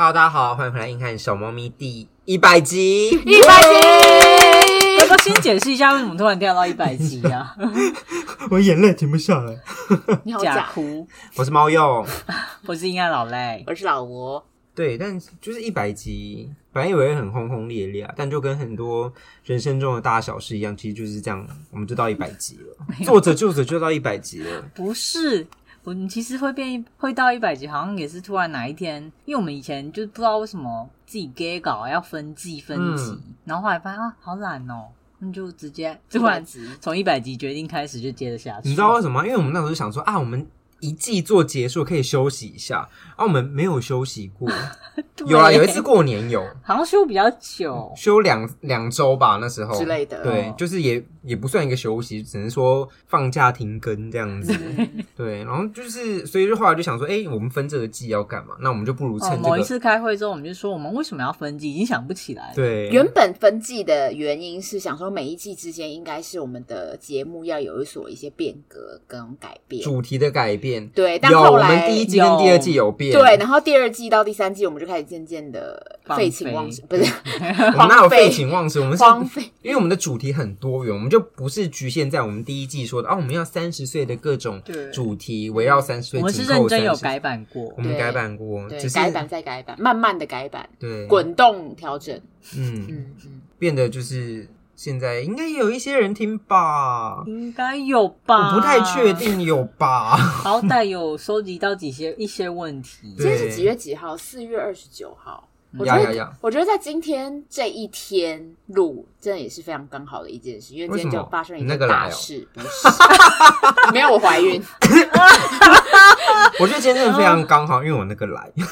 Hello，大家好，欢迎回来硬汉小猫咪第一百集，一百集。要不要先解释一下为什么突然掉到一百集啊？我眼泪停不下来。你好假，假哭。我是猫鼬，我是硬汉老赖，我是老吴。对，但就是一百集，本来以为很轰轰烈烈啊，但就跟很多人生中的大小事一样，其实就是这样，我们就到一百集了。作者作者就到一百集了，不是。我们其实会变会到一百集，好像也是突然哪一天，因为我们以前就不知道为什么自己给稿要分季分集，嗯、然后后来发现啊，好懒哦，那就直接突然从一百集决定开始就接着下去。你知道为什么吗？因为我们那时候就想说啊，我们。一季做结束可以休息一下，啊，我们没有休息过，有啊，有一次过年有，好像休比较久，休两两周吧，那时候。之类的，对，就是也也不算一个休息，只能说放假停更这样子，对，然后就是，所以就后来就想说，哎、欸，我们分这个季要干嘛？那我们就不如趁、某一次开会之后，我们就说，我们为什么要分季，已经想不起来了。对，原本分季的原因是想说，每一季之间应该是我们的节目要有所一些变革跟改变，主题的改变。对，但后来我们第一季跟第二季有变，对，然后第二季到第三季，我们就开始渐渐的废寝忘食，不是，我们那有废寝忘食？我们是荒废，因为我们的主题很多元，我们就不是局限在我们第一季说的哦，我们要三十岁的各种主题围绕三十岁，我们是认真有改版过，我们改版过，只是改版再改版，慢慢的改版，对，滚动调整，嗯嗯嗯，变得就是。现在应该也有一些人听吧，应该有吧，我不太确定有吧。好歹有收集到几些一些问题。今天是几月几号？四月二十九号。我觉得，我觉得在今天这一天录，真的也是非常刚好的一件事，因为今天就发生一件大事，不是？没有我怀孕。我觉得今天真的非常刚好，因为我那个来。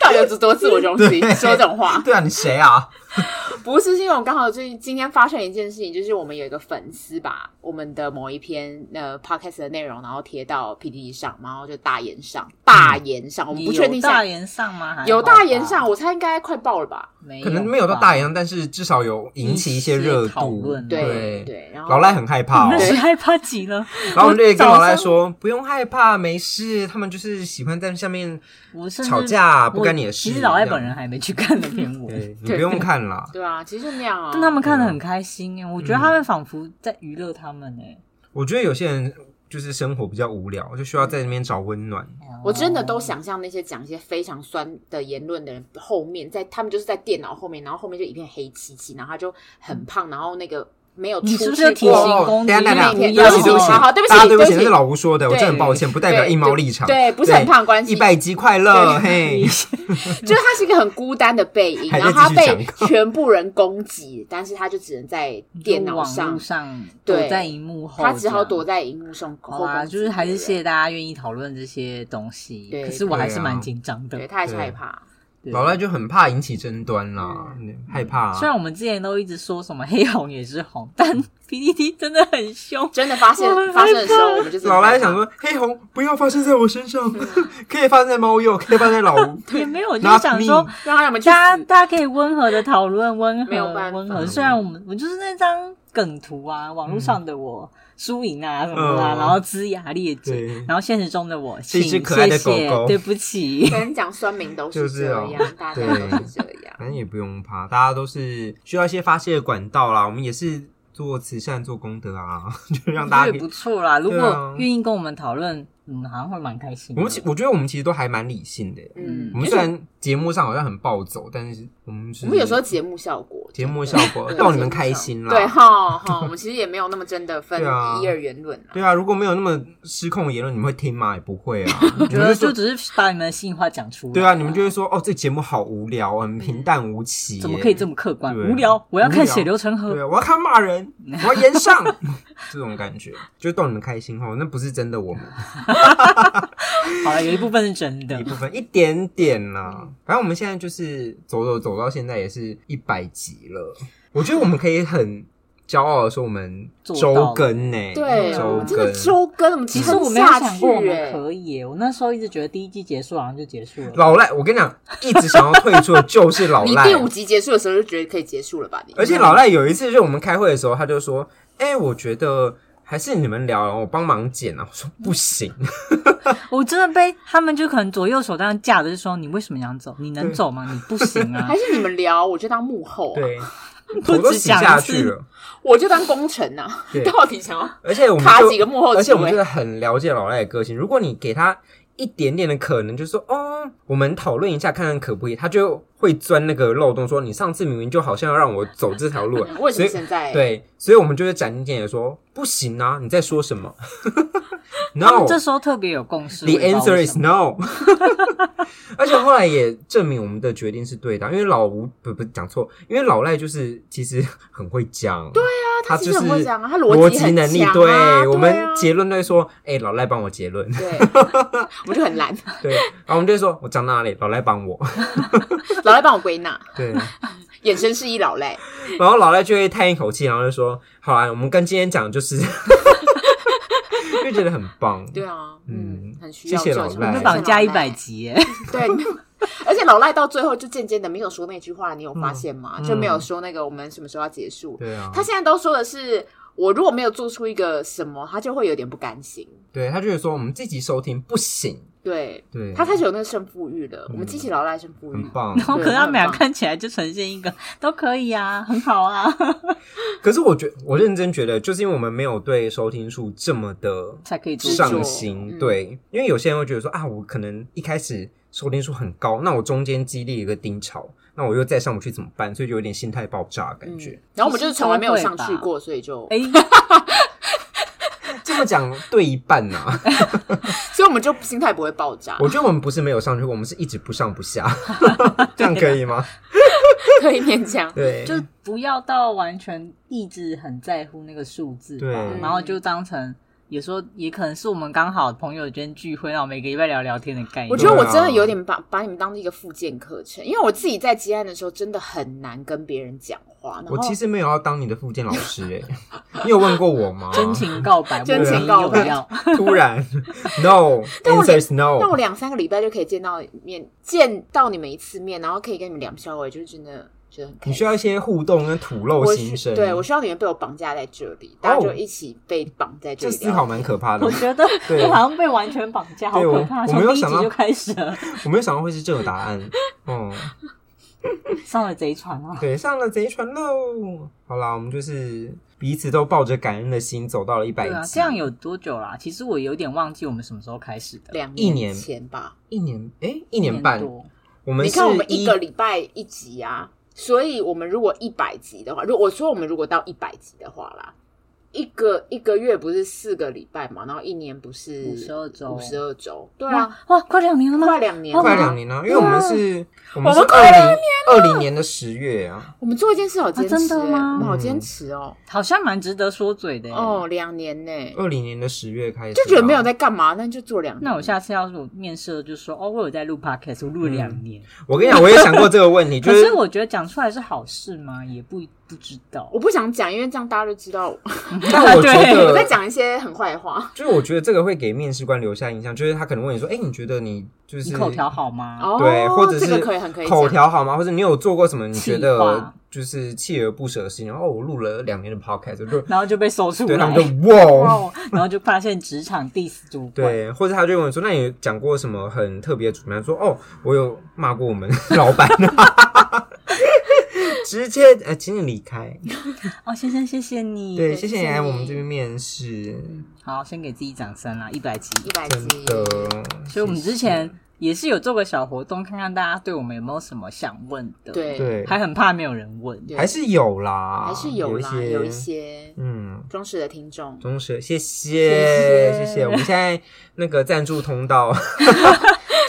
到底有多自我中心？说这种话？对啊，你谁啊？不是，是因为我刚好最近今天发生一件事情，就是我们有一个粉丝把我们的某一篇呃 podcast 的内容，然后贴到 PTT 上，然后就大言上，大言上，我们不确定大言上吗？有大言上，我猜应该快爆了吧？没，可能没有到大言上，但是至少有引起一些热度。对对，然后老赖很害怕，是害怕极了。然后我们就跟老赖说，不用害怕，没事，他们就是喜欢在下面吵架，不干你的事。其实老赖本人还没去看那篇文，你不用看了。对啊，其实就那样啊。但他们看得很开心哎，我觉得他们仿佛在娱乐他们哎。我觉得有些人就是生活比较无聊，就需要在那边找温暖。我真的都想象那些讲一些非常酸的言论的人，后面在他们就是在电脑后面，然后后面就一片黑漆漆，然后他就很胖，然后那个。没有，你是不是体型攻击？等下等下，对不起对不起，好对不起对不起，是老吴说的，我真的很抱歉，不代表一猫立场。对，不是很胖关系。一百集快乐，嘿，就是他是一个很孤单的背影，然后他被全部人攻击，但是他就只能在电脑上上，躲在荧幕后，他只好躲在荧幕上。好啊，就是还是谢谢大家愿意讨论这些东西，可是我还是蛮紧张的，对他还是害怕。老赖就很怕引起争端啦，害怕。虽然我们之前都一直说什么黑红也是红，但 P D T 真的很凶，真的发现发生的时候，我们就是老赖想说黑红不要发生在我身上，可以发生在猫鼬，可以发生在老吴。也没有，就是想说让他们大家大家可以温和的讨论，温和温和。虽然我们我就是那张梗图啊，网络上的我。输赢啊什么的，然后龇牙咧嘴，然后现实中的我，请谢谢，对不起。跟人讲酸民都是这样，大家都是这样，反正也不用怕，大家都是需要一些发泄的管道啦。我们也是做慈善、做功德啊，就让大家也不错啦。如果愿意跟我们讨论。嗯，好像会蛮开心。我们其我觉得我们其实都还蛮理性的。嗯，我们虽然节目上好像很暴走，但是我们我们有时候节目效果，节目效果逗你们开心啦。对哈哈，我们其实也没有那么真的分一二元论。对啊，如果没有那么失控的言论，你们会听吗？也不会啊。我觉得就只是把你们的心里话讲出来。对啊，你们就会说哦，这节目好无聊，很平淡无奇，怎么可以这么客观？无聊，我要看血流成河。对，我要看骂人，我要言上，这种感觉就逗你们开心哈。那不是真的，我们。好了，有一部分是真的，一部分一点点啦。反正我们现在就是走走走到现在也是一百集了。我觉得我们可以很骄傲的说，我们周更呢。对，周真的周更。我们其实我没有想过我们可以。我那时候一直觉得第一季结束好像就结束了。老赖，我跟你讲，一直想要退出的就是老赖。你第五集结束的时候就觉得可以结束了吧？你。而且老赖有一次就我们开会的时候，他就说：“哎，我觉得。”还是你们聊，我帮忙剪啊。我说不行，我真的被他们就可能左右手这样架着，就说你为什么想走？你能走吗？你不行啊。还是你们聊，我就当幕后。对，我都洗下去了，我就当功臣啊。到底想要？而且我们卡几个幕后，而且我们真的很了解老赖的个性。如果你给他。一点点的可能，就是说，哦，我们讨论一下，看看可不可以。他就会钻那个漏洞，说你上次明明就好像要让我走这条路，为什么现在？对，所以我们就会斩钉截铁说，不行啊！你在说什么？No，这时候特别有共识。The answer is no。而且后来也证明我们的决定是对的，因为老吴不不讲错，因为老赖就是其实很会讲。对啊，他就是很会讲啊，他逻辑能力。对，我们结论都会说，哎，老赖帮我结论。对，我就很懒。对，然后我们就说，我讲到哪里，老赖帮我。老赖帮我归纳。对，眼神示意老赖。然后老赖就会叹一口气，然后就说：“好啊，我们跟今天讲就是。”就觉得很棒，对啊，嗯，很需要。谢谢老赖，我们绑架一百集耶，对，而且老赖到最后就渐渐的没有说那句话，你有发现吗？嗯、就没有说那个我们什么时候要结束？对啊，他现在都说的是，我如果没有做出一个什么，他就会有点不甘心。对，他就会说我们这集收听不行。对对，他开始有那个胜负欲了。我们激起老赖胜负欲，很棒。然后可是他们俩看起来就呈现一个都可以啊，很好啊。可是我觉我认真觉得，就是因为我们没有对收听数这么的才可以上心。对，因为有些人会觉得说啊，我可能一开始收听数很高，那我中间激励一个低潮，那我又再上不去怎么办？所以就有点心态爆炸感觉。然后我们就是从来没有上去过，所以就哎。这么讲对一半呐、啊，所以我们就心态不会爆炸。我觉得我们不是没有上去过，我们是一直不上不下，这样可以吗？可以勉强，对，就不要到完全一直很在乎那个数字，对，然后就当成。有时候也可能是我们刚好朋友间聚会，然后每个礼拜聊聊天的概念。我觉得我真的有点把把你们当一个复健课程，因为我自己在接案的时候真的很难跟别人讲话。我其实没有要当你的复健老师哎，你有问过我吗？真情告白，真情告白，突然 no，answer is no。那我两三个礼拜就可以见到面，见到你们一次面，然后可以跟你们聊笑话，就是真的。你需要一些互动跟吐露心声，对，我需要你们被我绑架在这里，大家就一起被绑在这里。这思考蛮可怕的，我觉得我好像被完全绑架，好可怕。从第一集就开始了，我没有想到会是这个答案。嗯，上了贼船了！对，上了贼船喽。好啦，我们就是彼此都抱着感恩的心走到了一百集。这样有多久啦？其实我有点忘记我们什么时候开始的，两年前吧，一年哎，一年半多。我们你看，我们一个礼拜一集啊。所以，我们如果一百集的话，如果我说我们如果到一百集的话啦。一个一个月不是四个礼拜嘛，然后一年不是五十二周，五十二周，对啊，哇，快两年了吗？快两年，快两年了，因为我们是，我们是二零二零年的十月啊。我们做一件事好坚持，真的吗？我们好坚持哦，好像蛮值得说嘴的哦。两年呢，二零年的十月开始，就觉得没有在干嘛，那就做两年。那我下次要是我面试就说，哦，我有在录 podcast，我录了两年。我跟你讲，我也想过这个问题，可是我觉得讲出来是好事吗？也不不知道，我不想讲，因为这样大家就知道。但我觉 得我在讲一些很坏话，就是我觉得这个会给面试官留下印象，就是他可能问你说：“哎，你觉得你就是口条好吗？”对，或者是可以很可以口条好吗？或者你有做过什么你觉得就是锲而不舍的事情？然后我录了两年的 podcast，就然后就被搜出来，他们就哇，然后就发现职场 diss 主管，对，或者他就问我说：“那你讲过什么很特别的主管？”说：“哦，我有骂过我们 老板。”直接呃，请你离开。哦，先生，谢谢你。对，谢谢你来我们这边面试。好，先给自己掌声啦！一百集，一百集。真的。所以，我们之前也是有做个小活动，看看大家对我们有没有什么想问的。对对，还很怕没有人问，还是有啦，还是有啦，有一些嗯，忠实的听众，忠实，谢谢谢谢。我们现在那个赞助通道，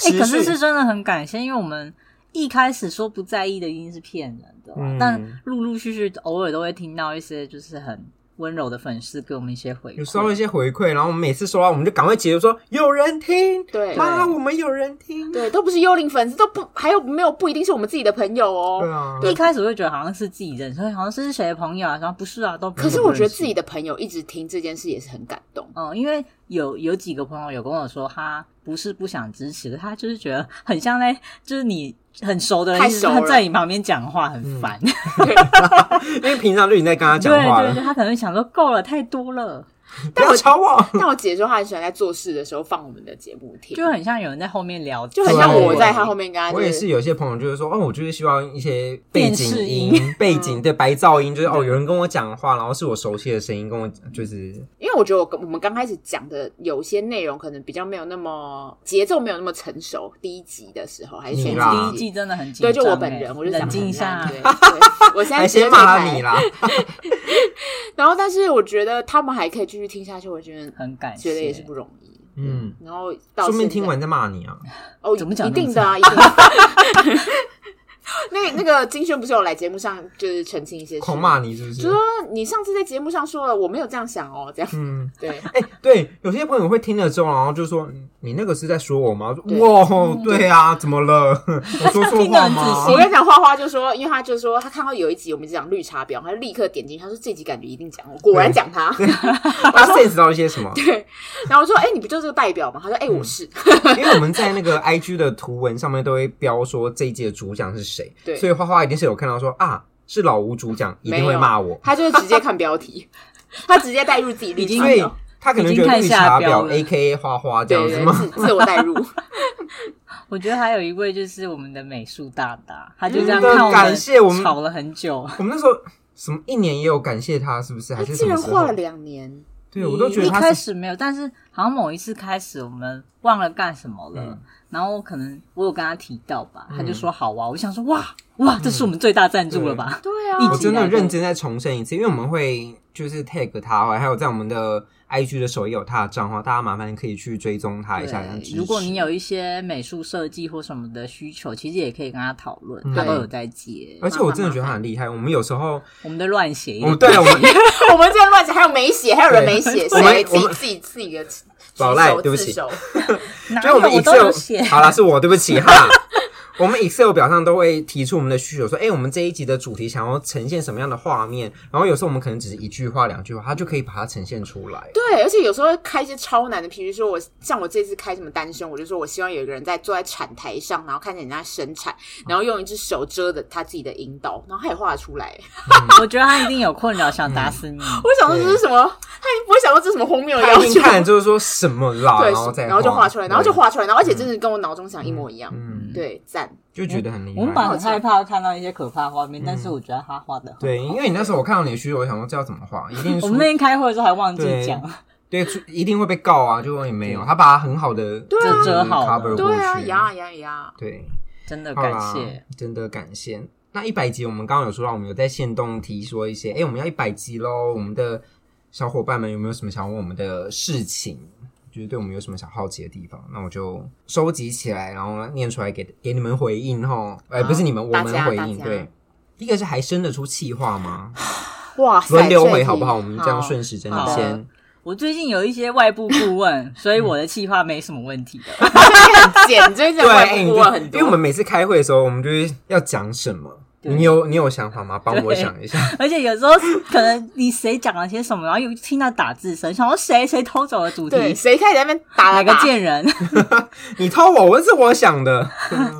哎，可是是真的很感谢，因为我们。一开始说不在意的一定是骗人的，嗯、但陆陆续续偶尔都会听到一些就是很温柔的粉丝给我们一些回馈，有收到一些回馈，然后我们每次说到我们就赶快截图说有人听，对，妈，我们有人听，对，都不是幽灵粉丝，都不还有没有不一定是我们自己的朋友哦，对啊，一开始我会觉得好像是自己人，所以好像是谁的朋友啊，然后不是啊，都可是我觉得自己的朋友一直听这件事也是很感动，嗯，因为有有几个朋友有跟我说，他不是不想支持，他就是觉得很像在就是你。很熟的人，他在你旁边讲话很烦，因为平常就你在跟他讲话，对对对，他可能会想说够了，太多了。但我超我，但我姐说她很喜欢在做事的时候放我们的节目听，就很像有人在后面聊，就很像我在她后面跟她。我也是有些朋友就是说，哦，我就是希望一些背景音、背景对白噪音，就是哦，有人跟我讲话，然后是我熟悉的声音，跟我就是。因为我觉得我我们刚开始讲的有些内容可能比较没有那么节奏，没有那么成熟。第一集的时候还是选第一季真的很紧张，对，就我本人，我就冷静一下。我现在先骂你啦。然后，但是我觉得他们还可以继续听下去，我觉得很感谢，觉得也是不容易。嗯，然后顺便听完再骂你啊？哦，怎么讲？一定的啊，一定的。那那个金轩不是有来节目上，就是澄清一些事，狂骂你是不是？就说你上次在节目上说了，我没有这样想哦，这样。嗯，对。哎，对，有些朋友会听了之后，然后就说你那个是在说我吗？哇，对啊，怎么了？我说错话吗？我跟你讲，花花就说，因为他就说他看到有一集我们讲绿茶婊，他就立刻点进，他说这集感觉一定讲我，果然讲他。他 sense 到一些什么？对。然后我说，哎，你不就是个代表吗？他说，哎，我是。因为我们在那个 IG 的图文上面都会标说这一季的主讲是谁。对，所以花花一定是有看到说啊，是老吴主讲，一定会骂我。他就是直接看标题，他直接带入自己绿茶婊，他可能觉得绿茶婊 A K A 花花这样子吗？自我带入。我觉得还有一位就是我们的美术大大，他就这样看我们，我们吵了很久。我们那时候什么一年也有感谢他，是不是？还是竟然画了两年？对，我都觉得一开始没有，但是好像某一次开始，我们忘了干什么了。然后可能我有跟他提到吧，他就说好啊。我想说哇哇，这是我们最大赞助了吧？对啊，我真的认真再重申一次，因为我们会就是 tag 他，还有在我们的 IG 的首页有他的账号，大家麻烦可以去追踪他一下。如果你有一些美术设计或什么的需求，其实也可以跟他讨论，他都有在接。而且我真的觉得他很厉害。我们有时候我们的乱写，对，我们 我们这样乱写，还有没写，还有人没写，谁自己自己自己的。宝赖，对不起，就我们 Excel 好了，是我对不起哈。我们 Excel 表上都会提出我们的需求，说，哎，我们这一集的主题想要呈现什么样的画面？然后有时候我们可能只是一句话、两句话，它就可以把它呈现出来。对，而且有时候开一些超难的，比如说我像我这次开什么单身，我就说我希望有一个人在坐在产台上，然后看见人家生产，然后用一只手遮着他自己的阴道，然后他也画得出来。我觉得他一定有困扰，想打死你。我想说这是什么？他已经不会想到这是什么荒谬的要求。一看就是说什么啦，然后然后就画出来，然后就画出来，然后而且真的跟我脑中想一模一样。嗯，对，赞。就觉得很厉害。我们本来很害怕看到一些可怕画面，但是我觉得他画的对，因为你那时候我看到你的需求，我想说这要怎么画，一定。我们那天开会的时候还忘记讲，对，一定会被告啊！就也没有，他把它很好的遮遮好，对啊，呀呀呀，对，真的感谢，真的感谢。那一百集我们刚刚有说到，我们有在线动提说一些，哎，我们要一百集喽！我们的小伙伴们有没有什么想问我们的事情？就是对我们有什么想好奇的地方，那我就收集起来，然后念出来给给你们回应哈。哎，不是你们，我们回应。对，第一个是还生得出气话吗？哇，轮流回好不好？我们这样顺时针先。我最近有一些外部顾问，所以我的气话没什么问题的。很简，最近外部顾问很多。因为我们每次开会的时候，我们就是要讲什么。你有你有想法吗？帮我想一下。而且有时候可能你谁讲了些什么，然后又听到打字声，想说谁谁偷走了主题，谁开始在那边打了个贱人？你偷我，我是我想的。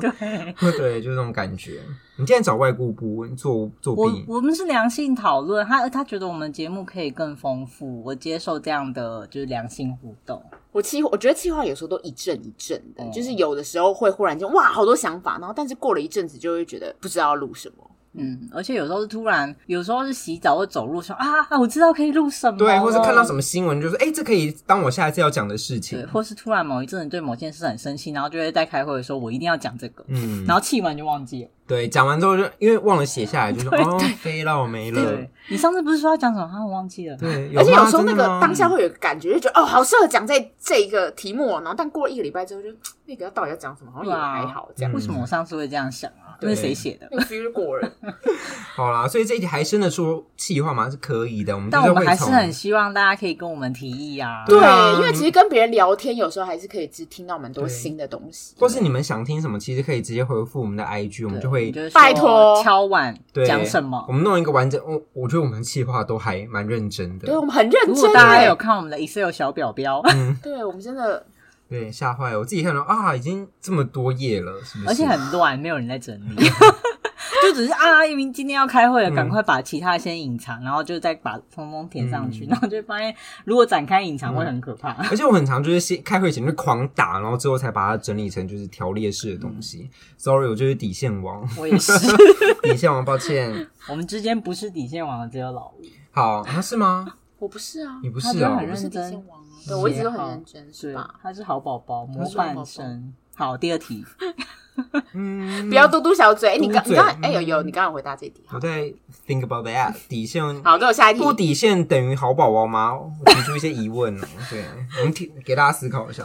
对对，就是这种感觉。你今天找外雇顾问做作弊？我我们是良性讨论，他他觉得我们节目可以更丰富，我接受这样的就是良性互动。我气我觉得气话有时候都一阵一阵的，嗯、就是有的时候会忽然间哇好多想法，然后但是过了一阵子就会觉得不知道要录什么。嗯，而且有时候是突然，有时候是洗澡或走路说啊啊，我知道可以录什么，对，或是看到什么新闻，就说哎、欸，这可以当我下一次要讲的事情，对，或是突然某一阵子对某件事很生气，然后就会在开会的时候我一定要讲这个，嗯，然后气完就忘记了。对，讲完之后就因为忘了写下来，就说哦，飞了，我没了。对，你上次不是说要讲什么？啊，我忘记了。对，而且有时候那个当下会有个感觉，就觉得哦，好适合讲这这一个题目，然后但过了一个礼拜之后，就那个到底要讲什么？好像也还好。这样，为什么我上次会这样想啊？那是谁写的？那是果人。好啦，所以这一题还生得出气话吗？是可以的。我们但我们还是很希望大家可以跟我们提议啊。对，因为其实跟别人聊天，有时候还是可以只听到蛮多新的东西。或是你们想听什么，其实可以直接回复我们的 IG，我们就会拜托。敲碗讲什么？我们弄一个完整。我我觉得我们企划都还蛮认真的。对，我们很认真。如果大家有看我们的 Excel 小表表，嗯，对我们真的对吓坏了。我自己看到啊，已经这么多页了，是不是？而且很乱，没有人在整理。就只是啊，因为今天要开会了，赶快把其他先隐藏，然后就再把通通填上去，然后就发现如果展开隐藏会很可怕。而且我很常就是先开会前就狂打，然后之后才把它整理成就是条列式的东西。Sorry，我就是底线王，我也是 底线王，抱歉。我们之间不是底线王的只有老吴。好，他是吗？我不是啊，你不是啊？很认真，对，我一直都很认真，是吧？他是好宝宝，模范生。好，第二题。嗯，不要嘟嘟小嘴。你刚你刚哎有有，你刚刚有回答这题。我在 think about that 底线。好，给我下一题。不底线等于好宝宝吗？我提出一些疑问哦。对，我们提给大家思考一下。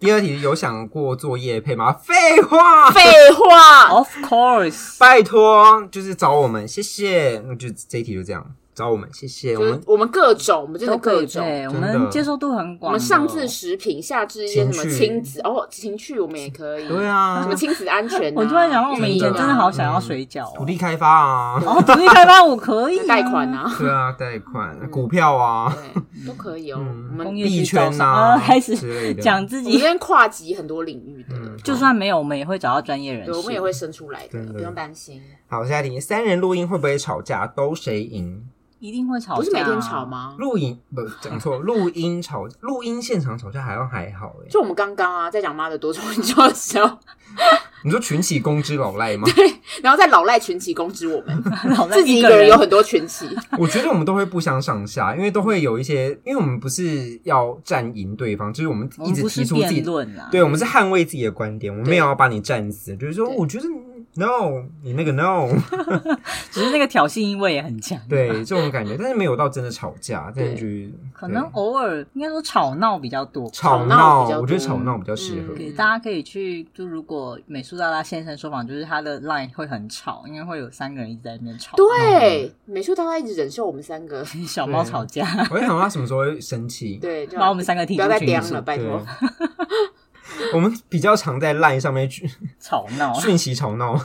第二题有想过做业配吗？废话，废话。Of course，拜托，就是找我们，谢谢。那就这一题就这样。找我们，谢谢。我们我们各种，我们真的各种，我们接受度很广。我们上至食品，下至一些什么亲子哦，情趣我们也可以。对啊，什么亲子安全？我突然想到，我们以前真的好想要水饺。土地开发啊，哦，土地开发我可以贷款啊。对啊，贷款、股票啊，都可以哦。我们币圈啊，开始讲自己。今天跨级很多领域的，就算没有，我们也会找到专业人士，我们也会生出来的，不用担心。好，下一题，三人录音会不会吵架？都谁赢？一定会吵架，不是每天吵吗？录音不讲错，录音吵，录音现场吵架还要还好哎。就我们刚刚啊，在讲妈的多重宇宙的时候，你说群起攻之老赖吗？对，然后在老赖群起攻之我们，自己一个人有很多群起。我觉得我们都会不相上下，因为都会有一些，因为我们不是要战赢对方，就是我们一直提出自己论啊对，我们是捍卫自己的观点，我们没有要把你战死，就是说，我觉得。No，你那个 No，只是那个挑衅意味也很强。对，这种感觉，但是没有到真的吵架，但是就可能偶尔应该说吵闹比较多。吵闹，我觉得吵闹比较适合。大家可以去，就如果美术大大先生说法，就是他的 line 会很吵，因为会有三个人一直在那边吵。对，美术大大一直忍受我们三个小猫吵架。我在想他什么时候会生气，对，把我们三个踢出群组了，拜托。我们比较常在 LINE 上面去吵闹，讯息吵闹。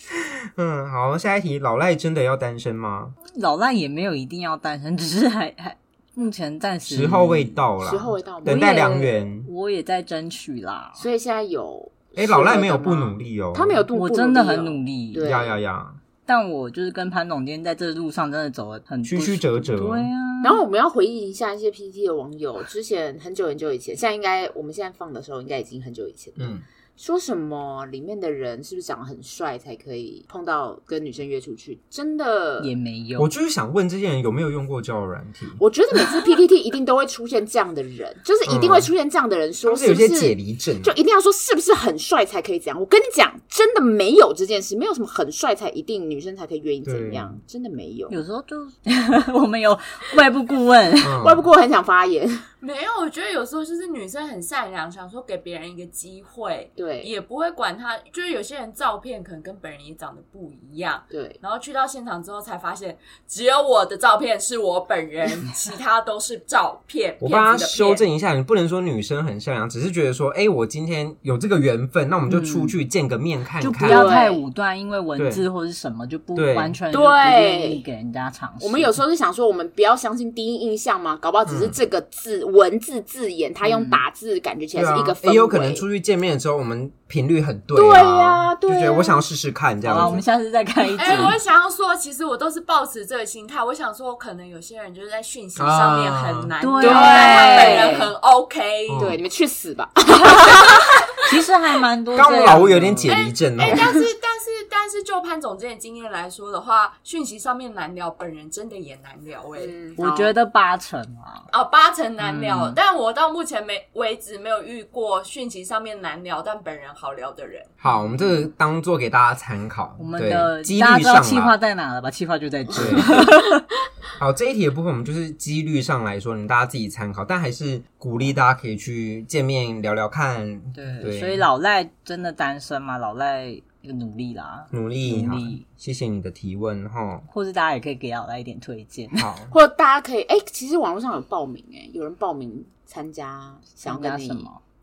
嗯，好，下一题，老赖真的要单身吗？老赖也没有一定要单身，只是还还目前暂时时候未到啦，时候未到，等待良缘。我也在争取啦，所以现在有。哎，老赖没有不努力哦，他没有不，我真的很努力。呀呀呀！但我就是跟潘总监在这路上真的走了很曲曲折折，对啊。然后我们要回忆一下一些 PTT 的网友，之前很久很久以前，现在应该我们现在放的时候，应该已经很久以前了。嗯。说什么里面的人是不是长得很帅才可以碰到跟女生约出去？真的也没有。我就是想问这些人有没有用过交友软体？我觉得每次 PPT 一定都会出现这样的人，就是一定会出现这样的人说是不是，是有些解离症，就一定要说是不是很帅才可以怎样？我跟你讲，真的没有这件事，没有什么很帅才一定女生才可以愿意怎样，真的没有。有时候就 我们有外部顾问，嗯、外部顾问很想发言。没有，我觉得有时候就是女生很善良，想说给别人一个机会，对，也不会管他。就是有些人照片可能跟本人也长得不一样，对。然后去到现场之后才发现，只有我的照片是我本人，其他都是照片。我帮他修正一下，你不能说女生很善良，只是觉得说，哎，我今天有这个缘分，那我们就出去见个面看看，就不要太武断，因为文字或者是什么就不完全对，不愿意给人家尝试。我们有时候是想说，我们不要相信第一印象嘛，搞不好只是这个字文字字眼。他用打字感觉起来是一个，也有可能出去见面的时候，我们频率很对，对呀，就觉得我想要试试看这样。好，我们下次再看一集。哎，我想要说，其实我都是抱持这个心态。我想说，可能有些人就是在讯息上面很难，对，本人很 OK。对，你们去死吧。其实还蛮多。刚我老吴有点解离症哦。哎，但是但是但是，就潘总这点经验来说的话，讯息上面难聊，本人真的也难聊。哎，我觉得八成啊。哦，八成难聊，但我到目前没为止没有遇过讯息上面难聊，但本人好聊的人。好，我们这个当做给大家参考。我们的几率上，气话在哪了吧？企划就在这。好，这一题的部分我们就是几率上来说，你大家自己参考，但还是鼓励大家可以去见面聊聊看。对，所以老赖真的单身吗？老赖努力啦，努力努力。谢谢你的提问哈，或是大家也可以给老赖一点推荐。好，或者大家可以哎，其实网络上有报名哎，有人报名参加，想要跟你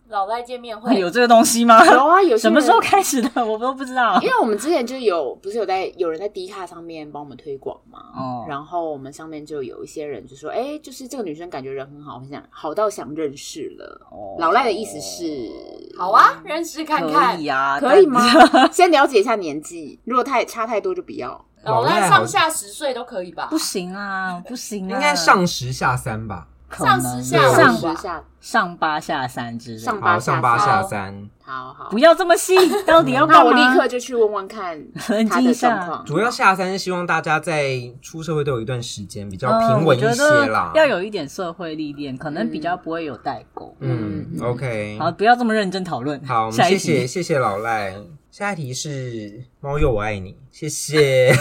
老赖见面会 有这个东西吗？有啊，有什么时候开始的？我都不知道。因为我们之前就有，不是有在有人在 D 卡上面帮我们推广嘛。哦。然后我们上面就有一些人就说：“哎，就是这个女生感觉人很好，很想好到想认识了。”哦。老赖的意思是，好啊，认识看看。可以啊，可以吗？先了解一下年纪，如果太差太多就不要。老赖上下十岁都可以吧？不行啊，不行啊，应该上十下三吧。上十下，上下，上八下三之类。上八上八下三，好好，不要这么细，到底要干嘛？那我立刻就去问问看 他的状况。主要下三是希望大家在出社会都有一段时间，比较平稳一些啦。要有一点社会历练，可能比较不会有代沟。嗯，OK，好，不要这么认真讨论。好，我们谢谢谢谢老赖。下一题是猫又我爱你，谢谢。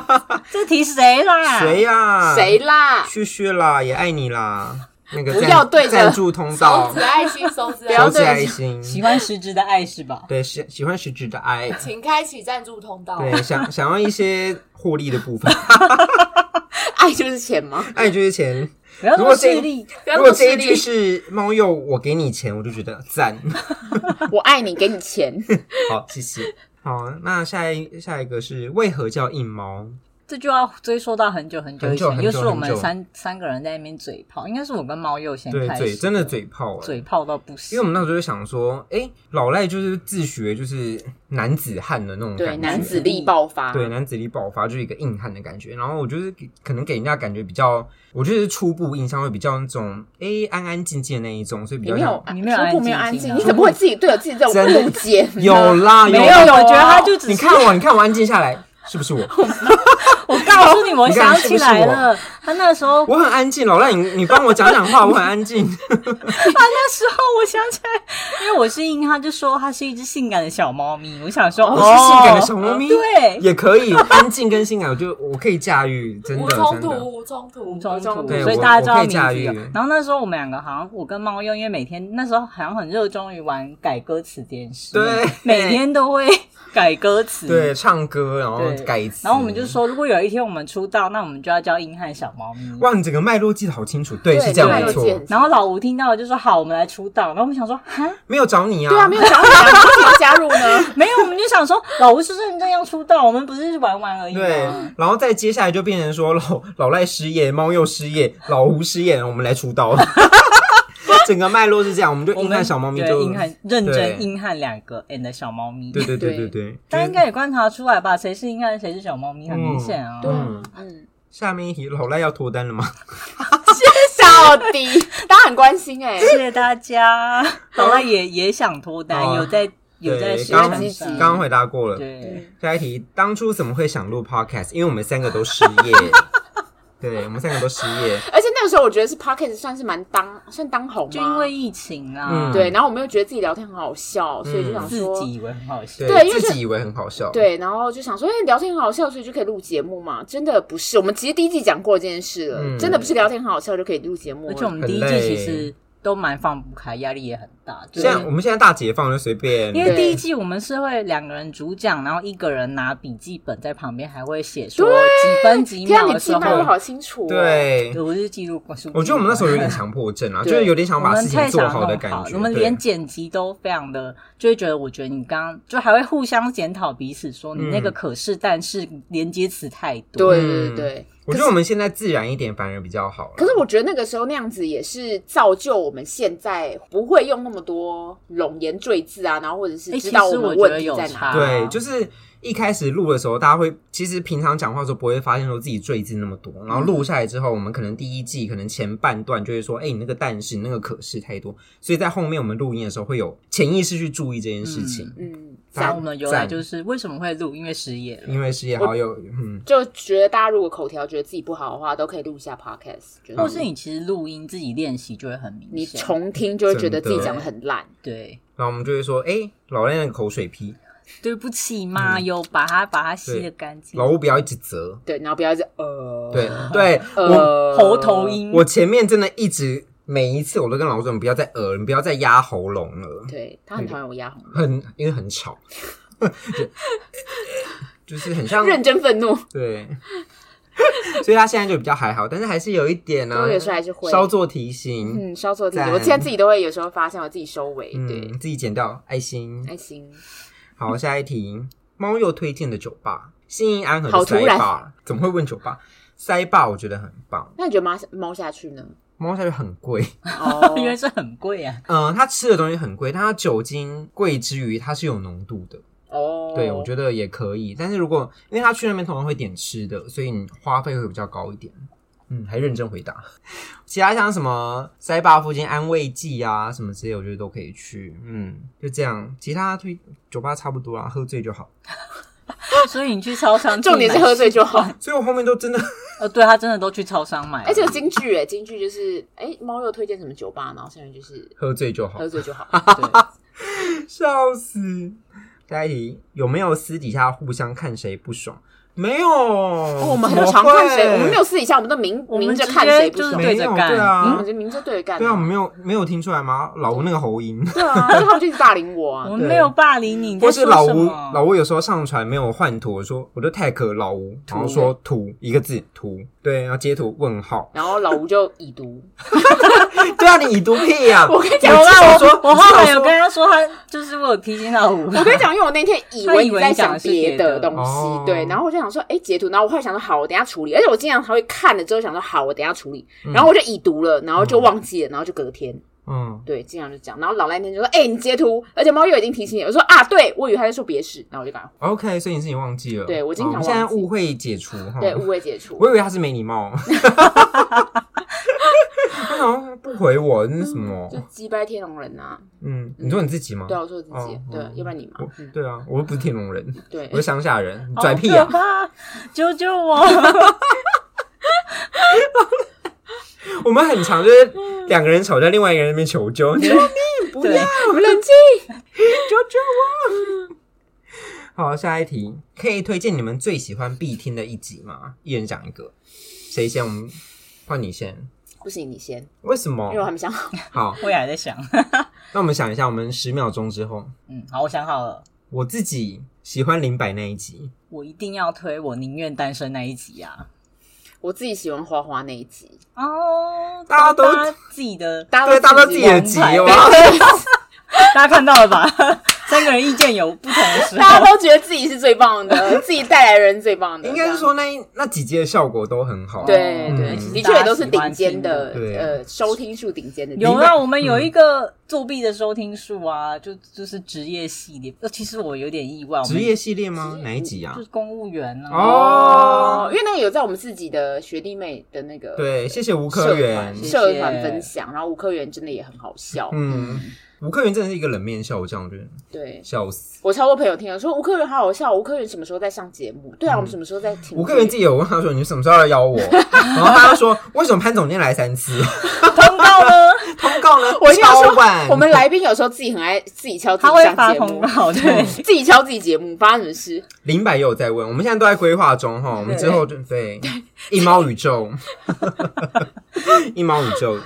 这题谁啦？谁呀？谁啦？薛薛啦，也爱你啦。那个不要对着赞助通道，手指爱心，手指爱心，喜欢实质的爱是吧？对，喜喜欢实质的爱，请开启赞助通道。对，想想要一些获利的部分。爱就是钱吗？爱就是钱。如果这一如果这一句是猫鼬我给你钱，我就觉得赞。我爱你，给你钱。好，谢谢。好，那下一下一个是为何叫硬猫？这就要追溯到很久很久以前，又是我们三三个人在那边嘴炮，应该是我跟猫又先开始，对，嘴真的嘴炮，嘴炮到不行。因为我们那时候就想说，哎，老赖就是自学，就是男子汉的那种感觉，对，男子力爆发，对，男子力爆发就是一个硬汉的感觉。然后我就是可能给人家感觉比较，我觉得初步印象会比较那种，哎，安安静静的那一种，所以比较没有，你没有初步没有安静，你怎么会自己对我自己这种误解？有啦，没有，我觉得他就只你看我，你看我安静下来。是不是我？我告诉你，我想起来了。他那时候我很安静，老赖，你你帮我讲讲话，我很安静。啊那时候我想起来，因为我是硬，他就说他是一只性感的小猫咪。我想说，我是性感的小猫咪，对，也可以安静跟性感，我就我可以驾驭，真的，无冲突，无冲突，无冲突。对，所以大家知道名字。然后那时候我们两个好像我跟猫又，因为每天那时候好像很热衷于玩改歌词这件事，对，每天都会改歌词，对，唱歌然后改词。然后我们就说，如果有一天我们出道，那我们就要叫硬汉小猫咪。哇，你整个脉络记得好清楚，对，是这样没错。然后老吴听到了就说：“好，我们来出道。”然后我们想说：“哈，没有找你啊？”对啊，没有找你啊，为什么要加入呢？没有，我们就想说，老吴是认真要出道，我们不是玩玩而已。对，然后再接下来就变成说，老老赖失业，猫又失业，老吴失业，我们来出道。整个脉络是这样，我们就硬汉小猫咪就硬汉认真硬汉两个 and 小猫咪，对对对对对，大家应该也观察出来吧？谁是硬汉，谁是小猫咪，很明显啊。嗯嗯。下面一题，老赖要脱单了吗？谢谢小迪，大家很关心哎，谢谢大家。老赖也也想脱单，有在有在刚刚刚回答过了。对，下一题，当初怎么会想录 podcast？因为我们三个都失业。对，我们三个都失业，而且那个时候我觉得是 Podcast 算是蛮当算当红，就因为疫情啊。嗯、对，然后我们又觉得自己聊天很好笑，嗯、所以就想说自己以为很好笑，对，自己以为很好笑，对，然后就想说，因为聊天很好笑，所以就可以录节目嘛。真的不是，我们其实第一季讲过这件事了，嗯、真的不是聊天很好笑就可以录节目，而且我们第一季其实。都蛮放不开，压力也很大。现在我们现在大解放就随便，因为第一季我们是会两个人主讲，然后一个人拿笔记本在旁边，还会写说几分几秒的时候，好清楚。对，我是记录过。我觉得我们那时候有点强迫症啊，就是有点想把事情做好的感觉。我们连剪辑都非常的，就会觉得，我觉得你刚刚就还会互相检讨彼此，说你那个可是但是连接词太多。对对对。我觉得我们现在自然一点反而比较好。可是我觉得那个时候那样子也是造就我们现在不会用那么多冗言赘字啊，然后或者是知道我们问题在哪。对，就是。一开始录的时候，大家会其实平常讲话的时候不会发现说自己赘字那么多，然后录下来之后，我们可能第一季可能前半段就会说，哎、欸，你那个但是你那个可是太多，所以在后面我们录音的时候会有潜意识去注意这件事情。嗯，像我们由来就是为什么会录，因为失业，因为失业好友，嗯，就觉得大家如果口条觉得自己不好的话，都可以录一下 podcast，或是你其实录音自己练习就会很明显，你重听就会觉得自己讲的很烂，对，然后我们就会说，哎、欸，老赖那个口水屁。对不起嘛，有把它把它吸的干净。老吴不要一直折，对，然后不要一直呃，对对，我喉头音，我前面真的一直每一次我都跟老吴说，你不要再呃，你不要再压喉咙了。对，他很讨厌我压喉咙，很因为很吵，就是很像认真愤怒。对，所以他现在就比较还好，但是还是有一点呢、啊，我有时候还是会。稍作提醒，嗯，稍作提醒。我现在自己都会有时候发现我自己收尾，对，嗯、自己剪掉爱心，爱心。好，下一题，猫又推荐的酒吧，新义安和的塞霸，怎么会问酒吧？塞霸我觉得很棒。那你觉得猫猫下去呢？猫下去很贵哦，因为是很贵啊。嗯，它吃的东西很贵，但它酒精贵之余，它是有浓度的。哦，对，我觉得也可以。但是如果因为他去那边通常会点吃的，所以你花费会比较高一点。嗯，还认真回答。其他像什么塞坝附近安慰剂啊什么之类，我觉得都可以去。嗯，就这样。其他推酒吧差不多啦，喝醉就好。所以你去超商，重点是喝醉就好。所以我后面都真的，呃，对他真的都去超商买。而且京剧，哎，京剧就是，哎，猫又推荐什么酒吧，然后现在就是喝醉就好，喝醉就好。对，笑死。下一题，有没有私底下互相看谁不爽？没有，我们很常看谁，我们没有私底下，我们都明明着看谁就是，对着干，对啊，我们明着对着干，对啊，我们没有没有听出来吗？老吴那个喉音，对啊，他们就是霸凌我啊，我们没有霸凌你，或是老吴老吴有时候上传没有换图，说我就 tag 老吴，然后说图一个字图，对，然后截图问号，然后老吴就已读。对啊，你已读屁呀！我跟你讲，我我后来有跟他说，他就是我有提醒老吴。我跟你讲，因为我那天以为你在想别的东西，对，然后我就想说，哎，截图，然后我后来想说，好，我等下处理。而且我经常还会看了之后想说，好，我等下处理。然后我就已读了，然后就忘记了，然后就隔天。嗯，对，经常就讲。然后老赖那天就说，哎，你截图，而且猫又已经提醒你。我说啊，对，我以为他在说别事，然后我就赶快。OK，所以你是你忘记了。对，我经常忘记。现在误会解除哈。对，误会解除。我以为他是没礼貌。他好像不回我，那是什么？就击败天龙人啊！嗯，你说你自己吗？对，我说我自己。对，要不然你嘛？对啊，我又不是天龙人，对，我是乡下人，拽屁啊！救救我！我们很常就是两个人吵架，另外一个人那边求救，救命！不要，我们冷静，救救我！好，下一题，可以推荐你们最喜欢必听的一集吗？一人讲一个，谁先？我们换你先。不行，你先。为什么？因为我还没想好。好，我也还在想。那我们想一下，我们十秒钟之后。嗯，好，我想好了。我自己喜欢林柏那一集。我一定要推我宁愿单身那一集啊！我自己喜欢花花那一集。哦，大家都自己的，大家都自己的集哦。大家看到了吧？三个人意见有不同的时候，大家都觉得自己是最棒的，自己带来人最棒的。应该是说那那几集的效果都很好，对对，的确也都是顶尖的，呃，收听数顶尖的。有啊，我们有一个作弊的收听数啊，就就是职业系列。呃，其实我有点意外，职业系列吗？哪一集啊？就是公务员啊。哦，因为那个有在我们自己的学弟妹的那个对，谢谢吴科员社团分享，然后吴科员真的也很好笑，嗯。吴克元真的是一个冷面笑匠，我觉得对，笑死。我超多朋友听了说吴克元好好笑，吴克元什么时候在上节目？对啊，我们什么时候在听？吴克元自己有问他说：“你什么时候要邀我？” 然后他就说：“为什么潘总监来三次？通告呢？通告呢？我敲碗。我们来宾有时候自己很爱自己敲自己上节目，对，自己敲自己节目，发生什么事？林柏也有在问，我们现在都在规划中哈，我们之后就对一猫宇宙，一猫宇宙。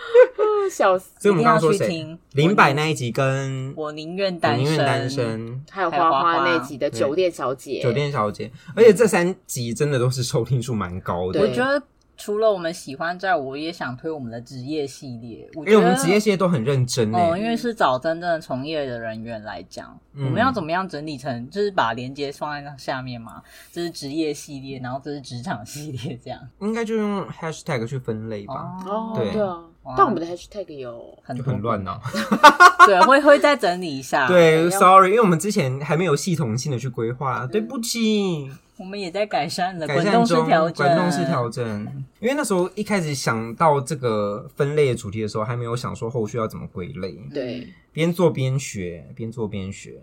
笑死！所以我们刚刚说谁？林柏那一集跟我宁愿单身，单身，还有花花那集的酒店小姐，酒店小姐，而且这三集真的都是收听数蛮高的。我觉得除了我们喜欢之外，我也想推我们的职业系列，因为我们职业系列都很认真哦。因为是找真正的从业的人员来讲，我们要怎么样整理成，就是把连接放在那下面嘛？这是职业系列，然后这是职场系列，这样应该就用 hashtag 去分类吧？哦，对啊。但我们的 hashtag 有很很乱呢，对，会会再整理一下。对，sorry，因为我们之前还没有系统性的去规划，对不起。我们也在改善了，改善中，滚动式调整。因为那时候一开始想到这个分类的主题的时候，还没有想说后续要怎么归类。对，边做边学，边做边学。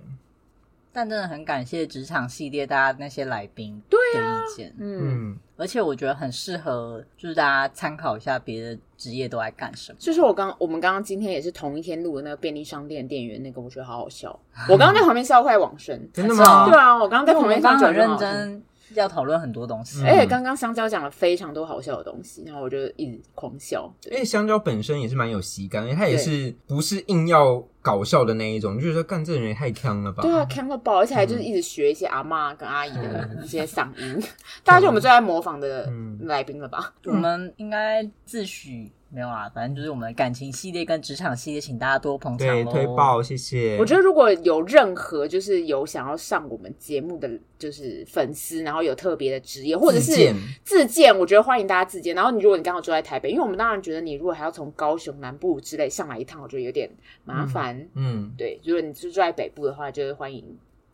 但真的很感谢职场系列大家那些来宾的意见，嗯，而且我觉得很适合，就是大家参考一下别的职业都在干什么。就是我刚我们刚刚今天也是同一天录的那个便利商店店员那个，我觉得好好笑。我刚刚在旁边笑快往生，真的吗？对啊，我刚刚在旁边刚很认真要讨论很多东西。而且刚刚香蕉讲了非常多好笑的东西，然后我就一直狂笑。因为香蕉本身也是蛮有喜感，因为它也是不是硬要搞笑的那一种，就是说干这个人也太坑了吧？对啊，坑了爆，而且还就是一直学一些阿嬷跟阿姨的一些嗓音，大家就我们最爱模仿的来宾了吧？我们应该自诩。没有啊，反正就是我们的感情系列跟职场系列，请大家多捧场。对，推爆，谢谢。我觉得如果有任何就是有想要上我们节目的就是粉丝，然后有特别的职业或者是自荐，我觉得欢迎大家自荐。然后你如果你刚好住在台北，因为我们当然觉得你如果还要从高雄南部之类上来一趟，我觉得有点麻烦。嗯，嗯对，如果你是住在北部的话，就是欢迎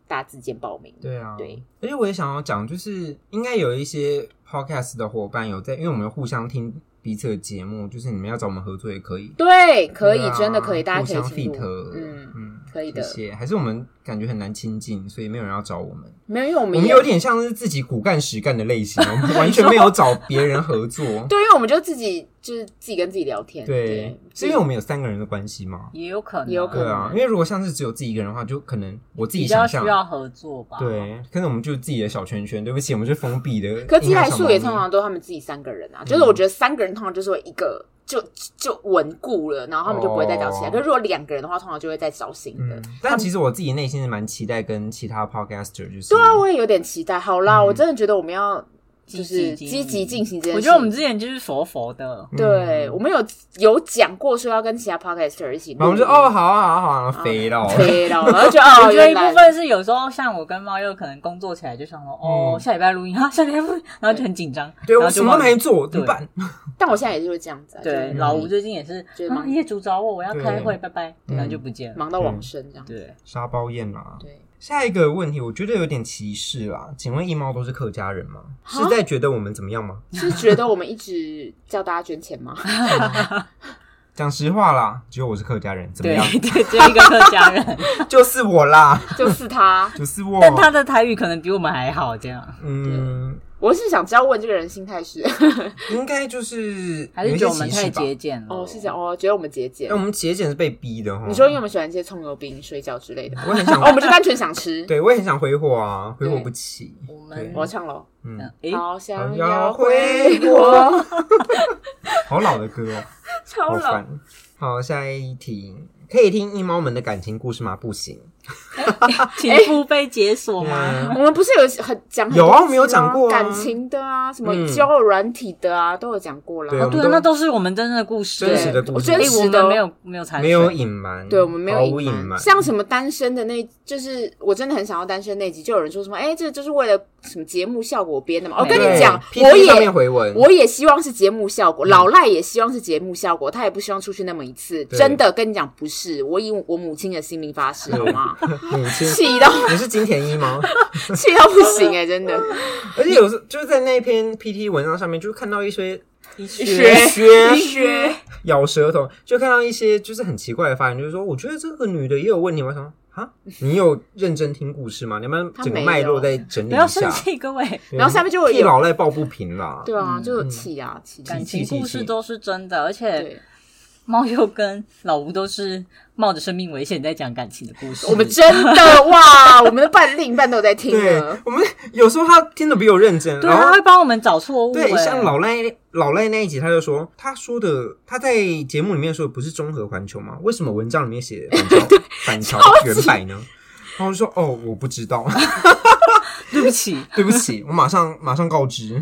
大家自荐报名。对啊，对。而且我也想要讲，就是应该有一些 podcast 的伙伴有在，因为我们互相听。彼此的节目，就是你们要找我们合作也可以。对，可以，啊、真的可以，大家可以互相 fit。嗯嗯，可以的。谢谢。还是我们感觉很难亲近，所以没有人要找我们。没有，因为我们我们有点像是自己苦干实干的类型，我们 完全没有找别人合作。对，因为我们就自己就是自己跟自己聊天。对，是因为我们有三个人的关系嘛？也有可能，也有可能。对啊，因为如果像是只有自己一个人的话，就可能我自己想象需要合作吧。对，可能我们就自己的小圈圈。对不起，我们是封闭的。可自来数也通常都他们自己三个人啊，就是我觉得三个人通常就是一个。就就稳固了，然后他们就不会再找其他。可是如果两个人的话，通常就会再找新的。但其实我自己内心是蛮期待跟其他 podcaster 就是。对啊，我也有点期待。好啦，我真的觉得我们要。就是积极进行这件事。我觉得我们之前就是佛佛的，对，我们有有讲过说要跟其他 podcaster 一起，我们就哦，好啊，好啊，好啊，飞了，飞了，然后就哦，我觉得一部分是有时候像我跟猫又可能工作起来就想说，哦，下礼拜录音哈，下礼拜录音，然后就很紧张，对，我什么都没做，怎么办？但我现在也是会这样子，对，老吴最近也是，啊，业主找我，我要开会，拜拜，然后就不见了，忙到往生这样，对，沙包宴啊，对。下一个问题，我觉得有点歧视啦。请问一猫都是客家人吗？是在觉得我们怎么样吗？是觉得我们一直叫大家捐钱吗？讲实话啦，只有我是客家人，怎么样？对，对，只有一个客家人，就是我啦，就是他，就是我。但他的台语可能比我们还好，这样。嗯。我是想知道问这个人心态是，应该就是还是觉得我们太节俭了？哦，是这样哦，觉得我们节俭，那我们节俭是被逼的哈。你说因为我们喜欢吃葱油饼、水饺之类的，我很想，哦我们就单纯想吃，对，我也很想挥霍啊，挥霍不起。我们我要唱喽，嗯，好想要挥霍，好老的歌哦，超老。好，下一题，可以听一猫们的感情故事吗？不行。情夫被解锁吗？我们不是有很讲有啊，我们有讲过感情的啊，什么交友软体的啊，都有讲过了。对啊，那都是我们真正的故事，真实的故事。我觉得我们没有没有没有隐瞒，对我们没有隐瞒。像什么单身的那，就是我真的很想要单身那集，就有人说什么，哎，这就是为了什么节目效果编的嘛？我跟你讲，我也我也希望是节目效果，老赖也希望是节目效果，他也不希望出去那么一次。真的跟你讲，不是，我以我母亲的性命发誓，好吗？母亲气到你是金田一吗？气到不行哎、欸，真的。而且有时就是在那篇 PT 文章上面，就看到一些一些学学咬舌头，就看到一些就是很奇怪的发言，就是说，我觉得这个女的也有问题。我想啊，你有认真听故事吗？你们整个脉络再整理一下。不要生气，各位。然后下面就有替老赖抱不平啦。对啊，就气啊气。感情故事都是真的，而且。猫又跟老吴都是冒着生命危险在讲感情的故事。我们真的哇，我们的伴另一半都在听。对，我们有时候他听的比我认真，对，他会帮我们找错误。对，像老赖老赖那一集，他就说他说的他在节目里面说的不是综合环球吗？为什么文章里面写反桥板桥远百呢？然后就说哦，我不知道，对不起，对不起，我马上马上告知。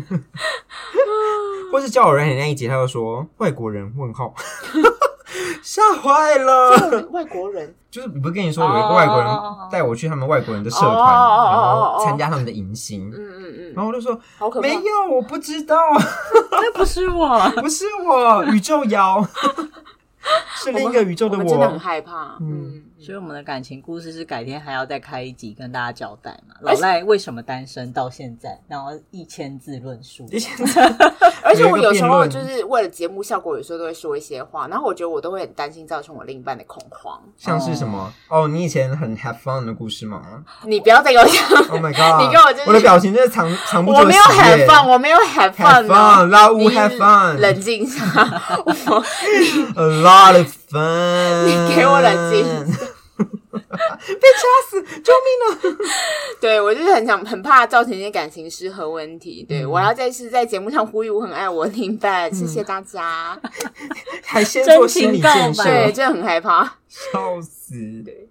或是交友软体那一集，他就说外国人问号，吓坏了。外国人就是不是跟你说有一个外国人带我去他们外国人的社团，然后参加他们的迎新。嗯嗯嗯。然后我就说没有，我不知道，那不是我，不是我，宇宙妖，是另一个宇宙的我，真的很害怕。嗯。所以我们的感情故事是改天还要再开一集跟大家交代嘛？老赖为什么单身到现在？然后一千字论述，一千字。而且我有时候就是为了节目效果，有时候都会说一些话，然后我觉得我都会很担心造成我另一半的恐慌。像是什么？哦，你以前很 have fun 的故事吗？你不要再给我讲！Oh my god！你跟我就是我的表情就是藏藏不住。我没有 have fun，我没有 have fun，老吴 have fun，冷静一下。A lot of 你给我冷静。被掐死，救命啊！对我就是很想很怕造成一些感情失和问题。对、嗯、我要再次在节目上呼吁，我很爱我另一半，谢谢大家。还先做心理建设，对，真的很害怕，笑死。对，